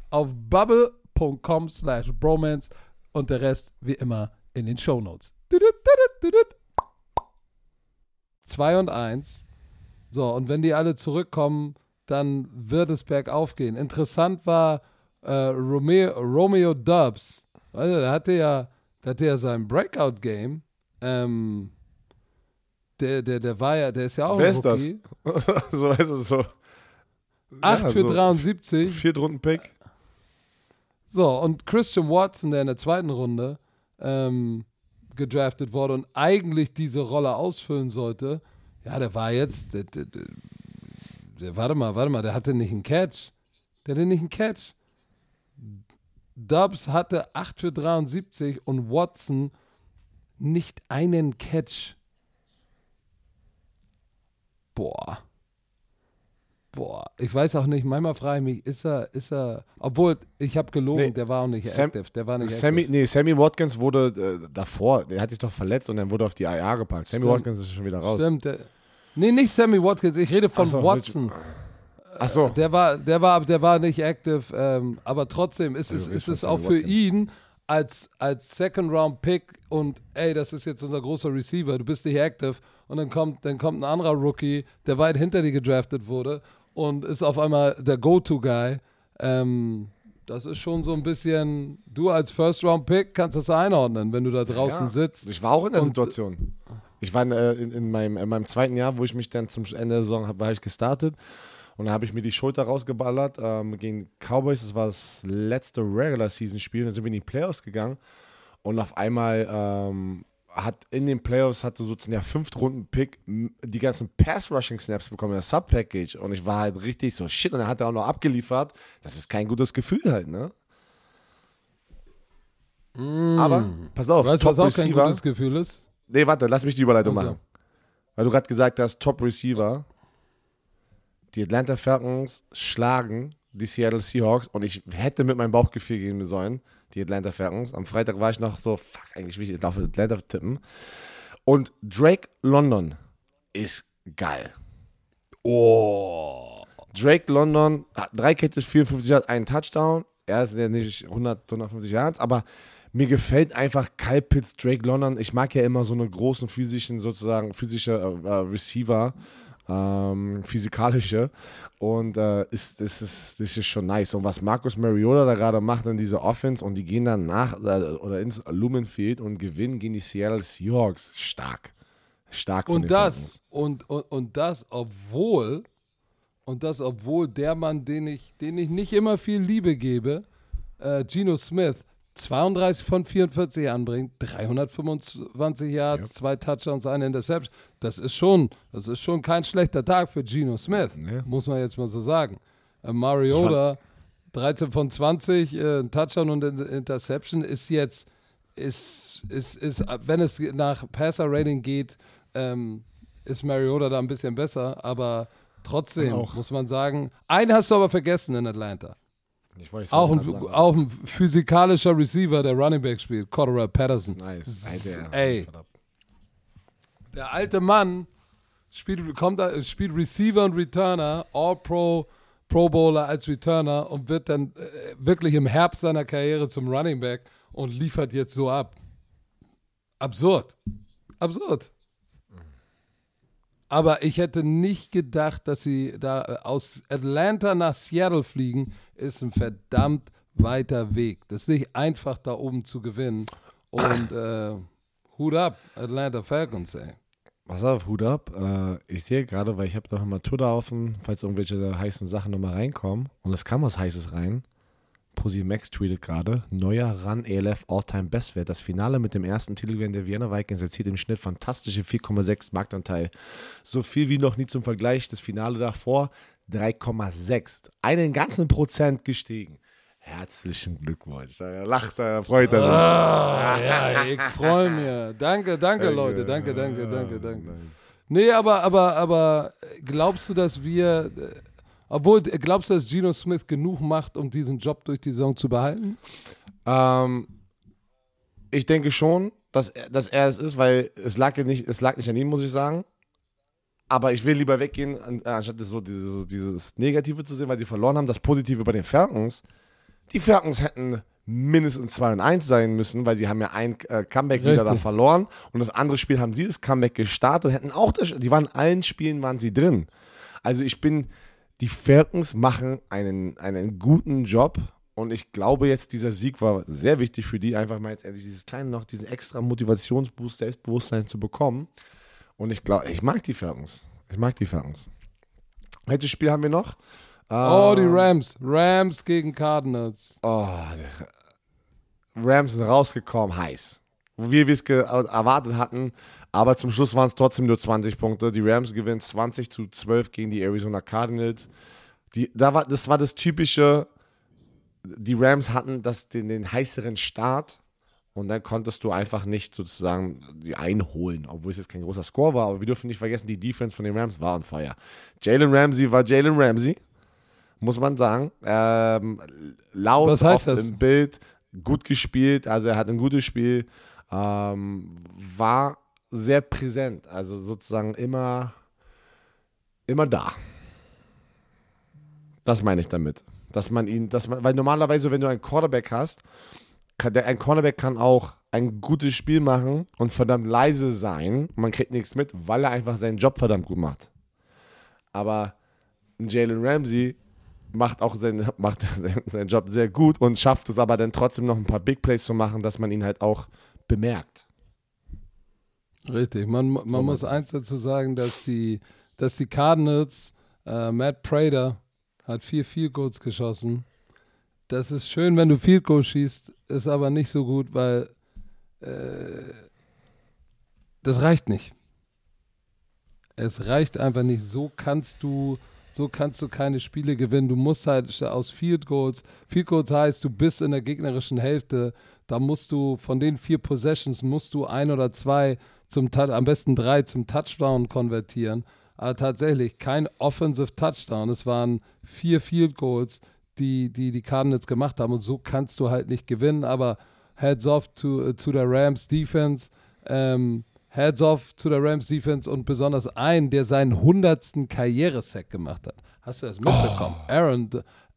auf bubble.com slash bromance und der Rest wie immer in den Shownotes. 2 und 1. So, und wenn die alle zurückkommen, dann wird es bergauf gehen. Interessant war äh, Romeo, Romeo Dubs. Also, der hatte ja, der hatte ja sein Breakout-Game. Ähm, der, der, der war ja, der ist ja auch Wer ein Rookie. ist das? so heißt es so. 8 ja, für so 73. Viertrunden-Pick. So, und Christian Watson, der in der zweiten Runde ähm, gedraftet wurde und eigentlich diese Rolle ausfüllen sollte, ja, der war jetzt, der, der, der, warte mal, warte mal, der hatte nicht einen Catch. Der hatte nicht einen Catch. Dubs hatte 8 für 73 und Watson nicht einen Catch. Boah. Boah, ich weiß auch nicht, manchmal frage ich mich, ist er, ist er, obwohl ich habe gelogen, nee, der war auch nicht Sam, active, der war nicht Sammy, active. Nee, Sammy Watkins wurde äh, davor, der hat sich doch verletzt und dann wurde auf die IA gepackt. Sammy Stimmt. Watkins ist schon wieder raus. Stimmt, der, nee, nicht Sammy Watkins, ich rede von so, Watson. Ach so. Der war, der war, der war nicht active, ähm, aber trotzdem ist, also, ist, ist es auch für Watkins. ihn als, als Second-Round-Pick und ey, das ist jetzt unser großer Receiver, du bist nicht active und dann kommt, dann kommt ein anderer Rookie, der weit hinter dir gedraftet wurde und ist auf einmal der Go-To-Guy. Ähm, das ist schon so ein bisschen, du als First-Round-Pick kannst das einordnen, wenn du da draußen ja, sitzt. Ich war auch in der Situation. Ich war in, äh, in, in, meinem, in, meinem, zweiten Jahr, wo ich mich dann zum Ende der Saison habe, ich gestartet. Und da habe ich mir die Schulter rausgeballert ähm, gegen Cowboys. Das war das letzte Regular-Season-Spiel. Dann sind wir in die Playoffs gegangen. Und auf einmal ähm, hat in den Playoffs hatte sozusagen der fünfte Runden Pick die ganzen Pass Rushing Snaps bekommen, das Sub Package und ich war halt richtig so shit und er hat er auch noch abgeliefert. Das ist kein gutes Gefühl halt, ne? Mm. Aber pass auf, weißt, Top was auch Receiver. kein gutes Gefühl ist? Nee, warte, lass mich die Überleitung also. machen. Weil du gerade gesagt hast, Top Receiver. Die Atlanta Falcons schlagen die Seattle Seahawks und ich hätte mit meinem Bauchgefühl gehen sollen die Atlanta Falcons. Am Freitag war ich noch so, fuck, eigentlich will ich auf Atlanta tippen. Und Drake London ist geil. Oh. Drake London hat drei Catches, 54 Yards, einen Touchdown. Er ist ja nicht 100, 150 Yards, aber mir gefällt einfach Kyle Pitts, Drake London. Ich mag ja immer so einen großen physischen, sozusagen physische äh, äh Receiver ähm, physikalische. Und äh, ist, ist, ist, das ist schon nice. Und was Marcus Mariota da gerade macht in dieser Offense und die gehen dann nach äh, oder ins Lumenfield und gewinnen gegen die Seattle Seahawks. Stark. Stark von und das und, und, und das, obwohl und das, obwohl der Mann, den ich, den ich nicht immer viel Liebe gebe, äh, Geno Smith, 32 von 44 anbringt, 325 Yards, yep. zwei Touchdowns, eine Interception. Das ist schon, das ist schon kein schlechter Tag für Geno Smith, nee. muss man jetzt mal so sagen. Äh, Mariota, 13 von 20, äh, Touchdown und Interception ist jetzt, ist, ist, ist, wenn es nach Passer-Rating geht, ähm, ist Mariota da ein bisschen besser, aber trotzdem muss man sagen, einen hast du aber vergessen in Atlanta. Auch ein, auch ein, physikalischer Receiver, der Running Back spielt, Cordero Patterson. Nice. Ey. Der alte Mann spielt, kommt, spielt Receiver und Returner, All-Pro, Pro Bowler als Returner und wird dann äh, wirklich im Herbst seiner Karriere zum Running Back und liefert jetzt so ab. Absurd. Absurd. Aber ich hätte nicht gedacht, dass sie da äh, aus Atlanta nach Seattle fliegen, ist ein verdammt weiter Weg. Das ist nicht einfach, da oben zu gewinnen. Und äh, Hut ab, Atlanta Falcons, ey. Pass auf, Hut ab. Äh, ich sehe gerade, weil ich habe noch mal Twitter offen, falls irgendwelche heißen Sachen nochmal reinkommen. Und es kam was Heißes rein. Max tweetet gerade, neuer Run ELF All-Time Bestwert. Das Finale mit dem ersten Titelgewinn der Vienna Vikings erzielt im Schnitt fantastische 4,6 Marktanteil. So viel wie noch nie zum Vergleich. Das Finale davor 3,6. Einen ganzen Prozent gestiegen. Herzlichen Glückwunsch. Da lacht er, freut er sich. Ah, ja, ich freue mich. Danke, danke, Leute. Danke, danke, danke, danke. Nee, aber, aber, aber glaubst du, dass wir, äh, obwohl, glaubst du, dass Geno Smith genug macht, um diesen Job durch die Saison zu behalten? Ähm, ich denke schon, dass er, dass er es ist, weil es lag, nicht, es lag nicht an ihm, muss ich sagen. Aber ich will lieber weggehen, an- anstatt so, dieses, so dieses Negative zu sehen, weil sie verloren haben. Das Positive bei den Falcons. Die Falcons hätten mindestens 2 und 1 sein müssen, weil sie haben ja ein äh, Comeback wieder da Richtig. verloren. Und das andere Spiel haben sie das Comeback gestartet und hätten auch das, die waren in allen Spielen waren sie drin. Also ich bin, die Falcons machen einen, einen guten Job und ich glaube jetzt, dieser Sieg war sehr wichtig für die, einfach mal jetzt endlich dieses kleine noch, diesen extra Motivationsboost, Selbstbewusstsein zu bekommen. Und ich glaube, ich mag die Falcons. Ich mag die Falcons. Welches Spiel haben wir noch? Oh, die Ähm, Rams. Rams gegen Cardinals. Oh, Rams sind rausgekommen, heiß. Wie wir es erwartet hatten, aber zum Schluss waren es trotzdem nur 20 Punkte. Die Rams gewinnen 20 zu 12 gegen die Arizona Cardinals. Die, da war, das war das typische, die Rams hatten das, den, den heißeren Start und dann konntest du einfach nicht sozusagen die einholen, obwohl es jetzt kein großer Score war. Aber wir dürfen nicht vergessen, die Defense von den Rams war on fire. Jalen Ramsey war Jalen Ramsey, muss man sagen. Ähm, laut Was heißt oft das? im Bild, gut gespielt, also er hat ein gutes Spiel, ähm, war sehr präsent, also sozusagen immer, immer da. Das meine ich damit. Dass man ihn, dass man, weil normalerweise, wenn du einen Quarterback hast, kann der, ein Cornerback kann auch ein gutes Spiel machen und verdammt leise sein. Man kriegt nichts mit, weil er einfach seinen Job verdammt gut macht. Aber Jalen Ramsey macht auch seinen, macht seinen Job sehr gut und schafft es aber dann trotzdem noch ein paar Big Plays zu machen, dass man ihn halt auch bemerkt. Richtig. Man, man muss eins dazu sagen, dass die, dass die Cardinals, äh, Matt Prater hat vier Field Goals geschossen. Das ist schön, wenn du Field Goals schießt, ist aber nicht so gut, weil äh, das reicht nicht. Es reicht einfach nicht. So kannst du, so kannst du keine Spiele gewinnen. Du musst halt aus Field Goals. Field Goals heißt, du bist in der gegnerischen Hälfte. Da musst du von den vier Possessions musst du ein oder zwei zum am besten drei zum Touchdown konvertieren. Aber tatsächlich kein Offensive Touchdown. Es waren vier Field Goals, die die, die Cardinals gemacht haben. Und so kannst du halt nicht gewinnen. Aber Heads off to, zu der Rams Defense. Ähm, Heads off zu der Rams Defense und besonders einen, der seinen hundertsten Karrieresack gemacht hat. Hast du das mitbekommen? Aaron,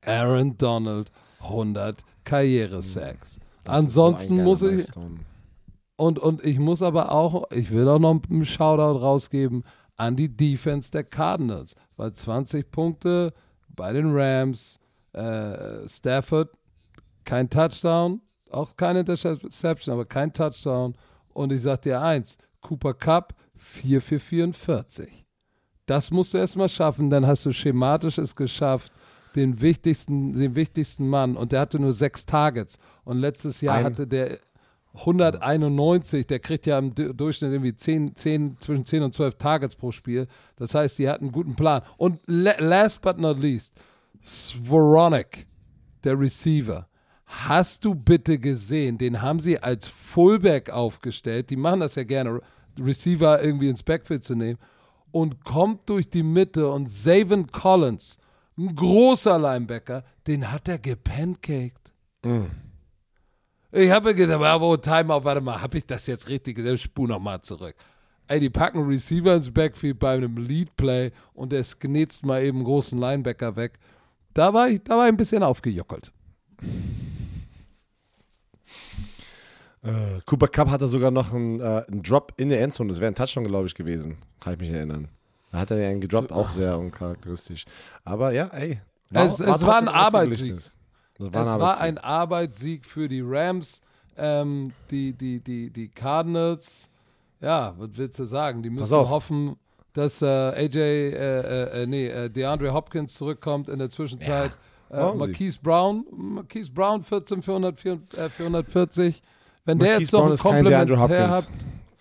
Aaron Donald, 100 Karrieresacks. Ansonsten so muss ich, Milestone. Und, und ich muss aber auch, ich will auch noch einen Shoutout rausgeben an die Defense der Cardinals, weil 20 Punkte bei den Rams, äh, Stafford, kein Touchdown, auch keine Interception, aber kein Touchdown. Und ich sag dir eins, Cooper Cup 4 für 44. Das musst du erstmal schaffen, dann hast du schematisch es geschafft, den wichtigsten, den wichtigsten Mann, und der hatte nur sechs Targets. Und letztes Jahr Ein- hatte der 191, der kriegt ja im Du- Durchschnitt irgendwie 10, 10, zwischen 10 und 12 Targets pro Spiel. Das heißt, sie hatten einen guten Plan. Und la- last but not least, Svoronik, der Receiver. Hast du bitte gesehen, den haben sie als Fullback aufgestellt. Die machen das ja gerne, Receiver irgendwie ins Backfield zu nehmen. Und kommt durch die Mitte und Savin Collins, ein großer Linebacker, den hat er gepancaked. Ich habe gedacht, aber Timeout, warte mal, habe ich das jetzt richtig gesagt? Spur nochmal zurück. Ey, die packen Receiver ins Backfield bei einem Lead Play und der sknitzt mal eben einen großen Linebacker weg. Da war ich, da war ich ein bisschen aufgejuckelt. Äh, Cooper Cup hatte sogar noch einen, äh, einen Drop in der Endzone. Das wäre ein Touchdown, glaube ich, gewesen. Kann ich mich erinnern. Da hat er ja einen gedroppt, auch sehr uncharakteristisch. Aber ja, ey. Es- es war ein Arbeitssieg. Das es war ein war Arbeitssieg. ein Arbeitssieg für die Rams. Ähm, die, die, die, die Cardinals, ja, was willst du sagen? Die müssen hoffen, dass äh, AJ, äh, äh, äh, nee, äh, DeAndre Hopkins zurückkommt in der Zwischenzeit. Äh, Brauchen sie. Marquise Brown, Marquise Brown 14 für 104, äh, 440. Wenn der Marquise jetzt noch Brown ein Komplementär Hopkins. hat,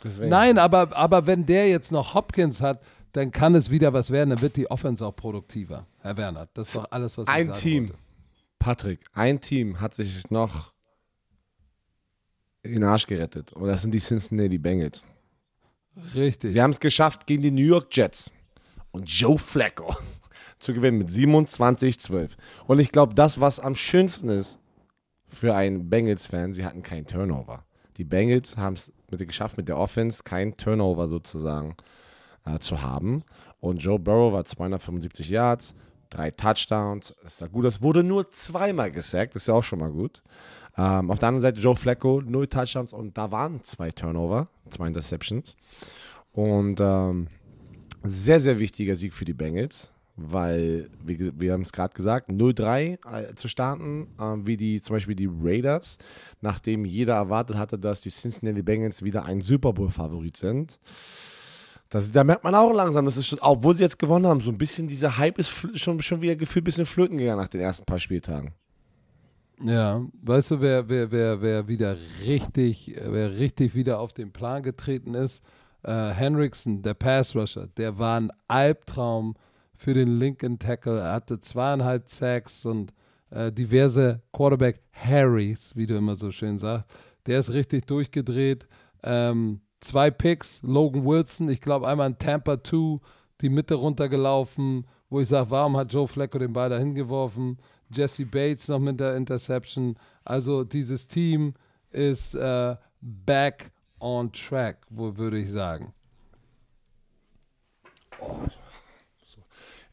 Deswegen. Nein, aber, aber wenn der jetzt noch Hopkins hat, dann kann es wieder was werden, dann wird die Offense auch produktiver, Herr Werner. Das ist doch alles, was ich Ein Team, wollte. Patrick, ein Team hat sich noch in den Arsch gerettet. Und das sind die Cincinnati Bengals. Richtig. Sie haben es geschafft gegen die New York Jets und Joe Flacco zu gewinnen mit 27-12. Und ich glaube, das, was am schönsten ist für einen Bengals-Fan, sie hatten keinen Turnover. Die Bengals haben es geschafft, mit der Offense keinen Turnover sozusagen äh, zu haben. Und Joe Burrow war 275 Yards, drei Touchdowns. Das sah gut aus. Wurde nur zweimal gesackt, das ist ja auch schon mal gut. Ähm, auf der anderen Seite Joe Flacco, null Touchdowns und da waren zwei Turnover, zwei Interceptions. Und ähm, sehr, sehr wichtiger Sieg für die Bengals, weil wir, wir haben es gerade gesagt, 0-3 äh, zu starten, äh, wie die zum Beispiel die Raiders, nachdem jeder erwartet hatte, dass die Cincinnati Bengals wieder ein Super Bowl-Favorit sind. Das, da merkt man auch langsam, das ist schon, obwohl sie jetzt gewonnen haben, so ein bisschen dieser Hype ist schon, schon wieder gefühlt ein bisschen flöten gegangen nach den ersten paar Spieltagen. Ja, weißt du, wer, wer, wer, wer wieder richtig, wer richtig wieder auf den Plan getreten ist? Äh, Henriksen, der Pass Rusher, der war ein Albtraum für den linken Tackle. Er hatte zweieinhalb Sacks und äh, diverse Quarterback Harrys, wie du immer so schön sagst. Der ist richtig durchgedreht. Ähm, zwei Picks, Logan Wilson, ich glaube einmal in Tampa 2, die Mitte runtergelaufen, wo ich sage, warum hat Joe Flacco den Ball da hingeworfen? Jesse Bates noch mit der Interception. Also dieses Team ist äh, back on track, wo würde ich sagen. Oh,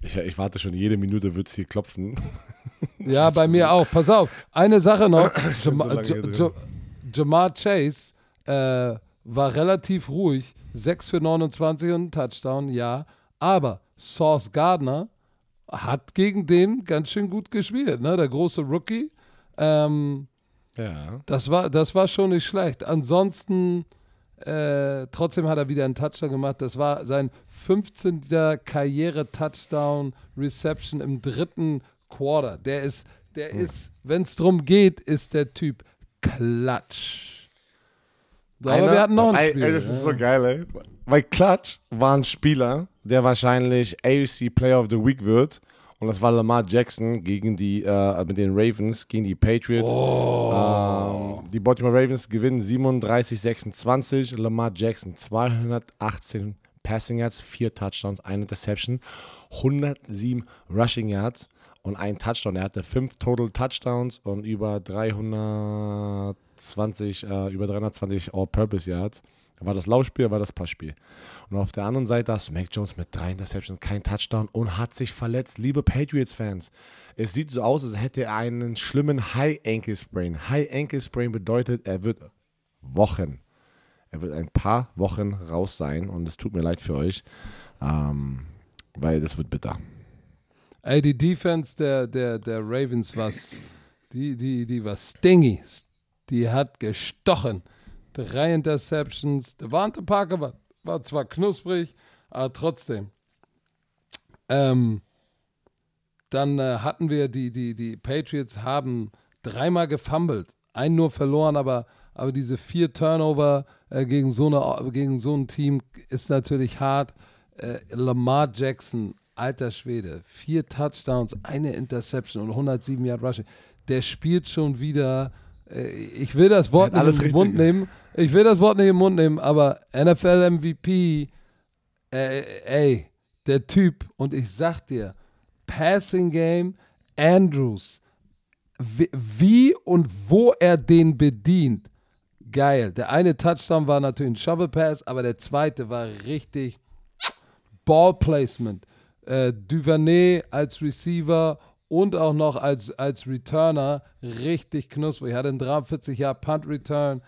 ich, ich, warte schon, jede Minute wird es hier klopfen. ja, bei mir auch. Pass auf, eine Sache noch. Jamar, so Chase äh, war relativ ruhig. 6 für 29 und ein Touchdown, ja. Aber Sauce Gardner hat gegen den ganz schön gut gespielt, ne? Der große Rookie. Ähm, ja. Das war, das war schon nicht schlecht. Ansonsten, äh, trotzdem hat er wieder einen Touchdown gemacht. Das war sein 15. Karriere-Touchdown Reception im dritten Quarter. Der ist, der hm. ist, wenn es darum geht, ist der Typ klatsch. So, aber wir hatten noch ein Spiel. Ey, das ist so geil, ey. Weil Klatsch war ein Spieler, der wahrscheinlich AFC Player of the Week wird. Und das war Lamar Jackson gegen die, äh, mit den Ravens, gegen die Patriots. Oh. Ähm, die Baltimore Ravens gewinnen 37-26. Lamar Jackson 218 Passing Yards, 4 Touchdowns, 1 Interception, 107 Rushing Yards und ein Touchdown. Er hatte 5 Total Touchdowns und über 320, äh, über 320 All-Purpose Yards. War das Laufspiel, war das Passspiel. Und auf der anderen Seite hast du Mac Jones mit drei Interceptions, kein Touchdown und hat sich verletzt. Liebe Patriots-Fans, es sieht so aus, als hätte er einen schlimmen High-Ankle-Sprain. High-Ankle-Sprain bedeutet, er wird Wochen, er wird ein paar Wochen raus sein und es tut mir leid für euch, ähm, weil das wird bitter. Ey, die Defense der, der, der Ravens war, die, die, die war stingy. Die hat gestochen drei Interceptions. Devante Parker war, war zwar knusprig, aber trotzdem. Ähm, dann äh, hatten wir die, die, die Patriots haben dreimal gefumbled, einen nur verloren, aber, aber diese vier Turnover äh, gegen, so eine, gegen so ein Team ist natürlich hart. Äh, Lamar Jackson, alter Schwede, vier Touchdowns, eine Interception und 107 Yard Rushing. Der spielt schon wieder. Äh, ich will das Wort nicht in den Mund nehmen, ich will das Wort nicht im Mund nehmen, aber NFL MVP, äh, ey, der Typ, und ich sag dir, Passing Game, Andrews, wie, wie und wo er den bedient, geil. Der eine Touchdown war natürlich ein Shovel Pass, aber der zweite war richtig Ball Placement. Äh, Duvernay als Receiver und auch noch als, als Returner richtig knusprig. Er hatte einen 43 Jahr Punt Return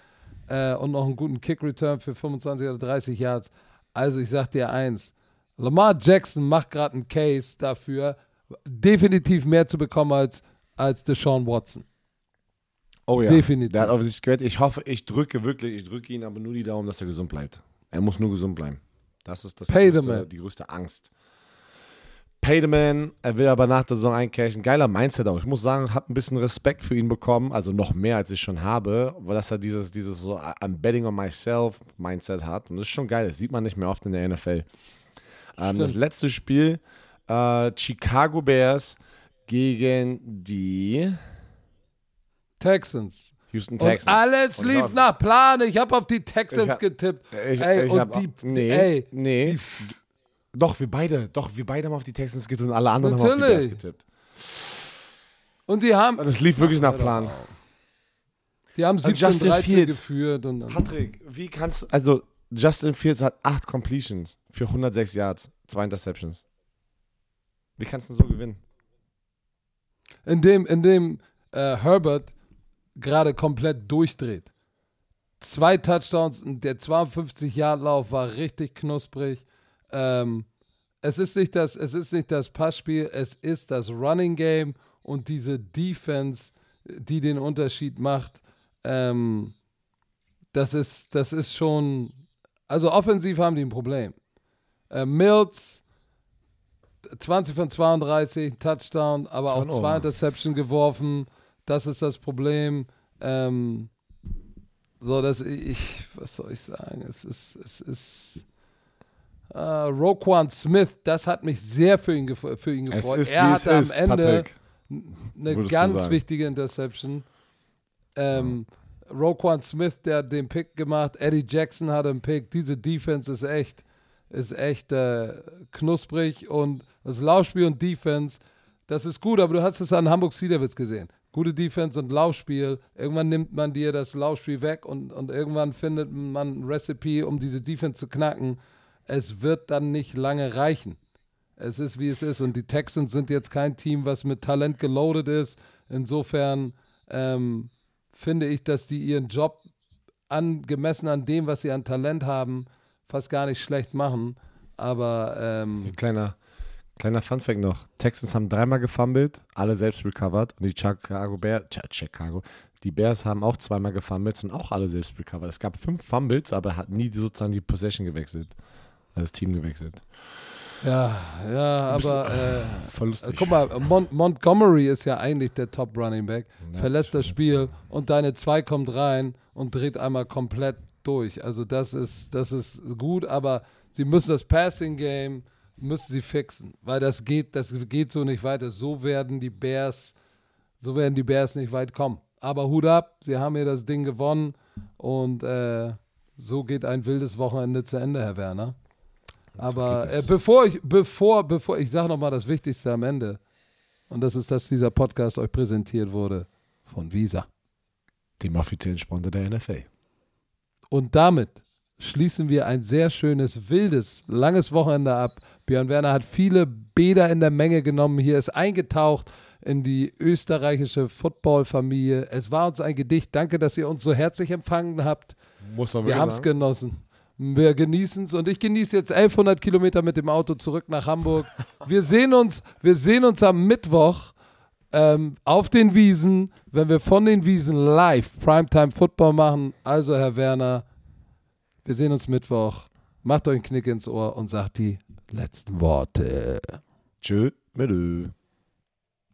äh, und noch einen guten Kick-Return für 25 oder 30 Yards. Also ich sag dir eins, Lamar Jackson macht gerade einen Case dafür, definitiv mehr zu bekommen als, als Deshaun Watson. Oh ja. Definitiv. Der hat auf sich. Ich hoffe, ich drücke wirklich, ich drücke ihn aber nur die Daumen, dass er gesund bleibt. Er muss nur gesund bleiben. Das ist das größte, die größte Angst. Pay the man, er will aber nach der Saison eincashen. Geiler Mindset auch. Ich muss sagen, ich habe ein bisschen Respekt für ihn bekommen, also noch mehr als ich schon habe, weil dass er dieses, dieses so I'm betting on myself Mindset hat. Und das ist schon geil, das sieht man nicht mehr oft in der NFL. Ähm, das letzte Spiel, äh, Chicago Bears gegen die Texans. Houston Und Texans. alles Und lief hab- nach Plan. Ich habe auf die Texans Ich hab- getippt. Ich, ey, ich und hab, die, nee, ey, nee. die doch, wir beide, doch, wir beide haben auf die Texans getippt und alle anderen haben auf die Bears Natürlich. getippt. Und die haben, Das lief wirklich nach Plan. die haben Und Justin 17 13 Fields. geführt. Und Patrick, wie kannst du, also Justin Fields hat acht Completions für 106 Yards, zwei Interceptions. Wie kannst du so gewinnen? in dem, in dem äh, Herbert gerade komplett durchdreht. Zwei Touchdowns, und der 52-Yard-Lauf war richtig knusprig. Ähm, es, ist nicht das, es ist nicht das Passspiel, es ist das Running Game und diese Defense, die den Unterschied macht. Ähm, das, ist, das ist schon. Also offensiv haben die ein Problem. Äh, Mills 20 von 32, Touchdown, aber auch zwei Interception geworfen. Das ist das Problem. Ähm, so, dass ich, was soll ich sagen? Es ist, es ist. Äh, Roquan Smith, das hat mich sehr für ihn, für ihn gefreut. ist, er hatte am Ende eine ganz wichtige Interception. Ähm, Roquan Smith, der hat den Pick gemacht. Eddie Jackson hatte einen Pick. Diese Defense ist echt, ist echt äh, knusprig und das Laufspiel und Defense, das ist gut, aber du hast es an Hamburg Sea Devils gesehen. Gute Defense und Laufspiel. Irgendwann nimmt man dir das Laufspiel weg und, und irgendwann findet man ein Recipe, um diese Defense zu knacken. Es wird dann nicht lange reichen. Es ist, wie es ist. Und die Texans sind jetzt kein Team, was mit Talent geloadet ist. Insofern ähm, finde ich, dass die ihren Job angemessen an dem, was sie an Talent haben, fast gar nicht schlecht machen. Aber ähm, Ein kleiner, kleiner Funfact noch. Texans haben dreimal gefumbled, alle selbst recovered. Und die Chicago Bears, Chicago, die Bears haben auch zweimal gefumbled und auch alle selbst recovered. Es gab fünf Fumbles, aber hat nie sozusagen die Possession gewechselt. Das Team gewechselt. ja, ja, aber äh, Voll lustig. guck mal, Mon Montgomery ist ja eigentlich der Top Running Back. Ja, verlässt das. Spiel und deine 2 kommt rein und dreht einmal komplett durch. Also das ist, das ist gut, aber sie müssen das Passing Game müssen sie fixen, weil das geht, das geht so nicht weiter. So werden die Bears, so werden die Bears nicht weit kommen. Aber Hut ab, sie haben hier das Ding gewonnen und äh, so geht ein wildes Wochenende zu Ende, Herr Werner. Aber äh, bevor ich, bevor, bevor, ich sage nochmal das Wichtigste am Ende. Und das ist, dass dieser Podcast euch präsentiert wurde von Visa. Dem offiziellen Sponsor der NFL. Und damit schließen wir ein sehr schönes, wildes, langes Wochenende ab. Björn Werner hat viele Bäder in der Menge genommen. Hier ist eingetaucht in die österreichische Football-Familie. Es war uns ein Gedicht. Danke, dass ihr uns so herzlich empfangen habt. Muss man Wir haben es genossen. Wir genießen es und ich genieße jetzt 1100 Kilometer mit dem Auto zurück nach Hamburg. Wir sehen uns, wir sehen uns am Mittwoch ähm, auf den Wiesen, wenn wir von den Wiesen live Primetime Football machen. Also Herr Werner, wir sehen uns Mittwoch. Macht euch einen Knick ins Ohr und sagt die letzten Worte. Tschö, mit Ö.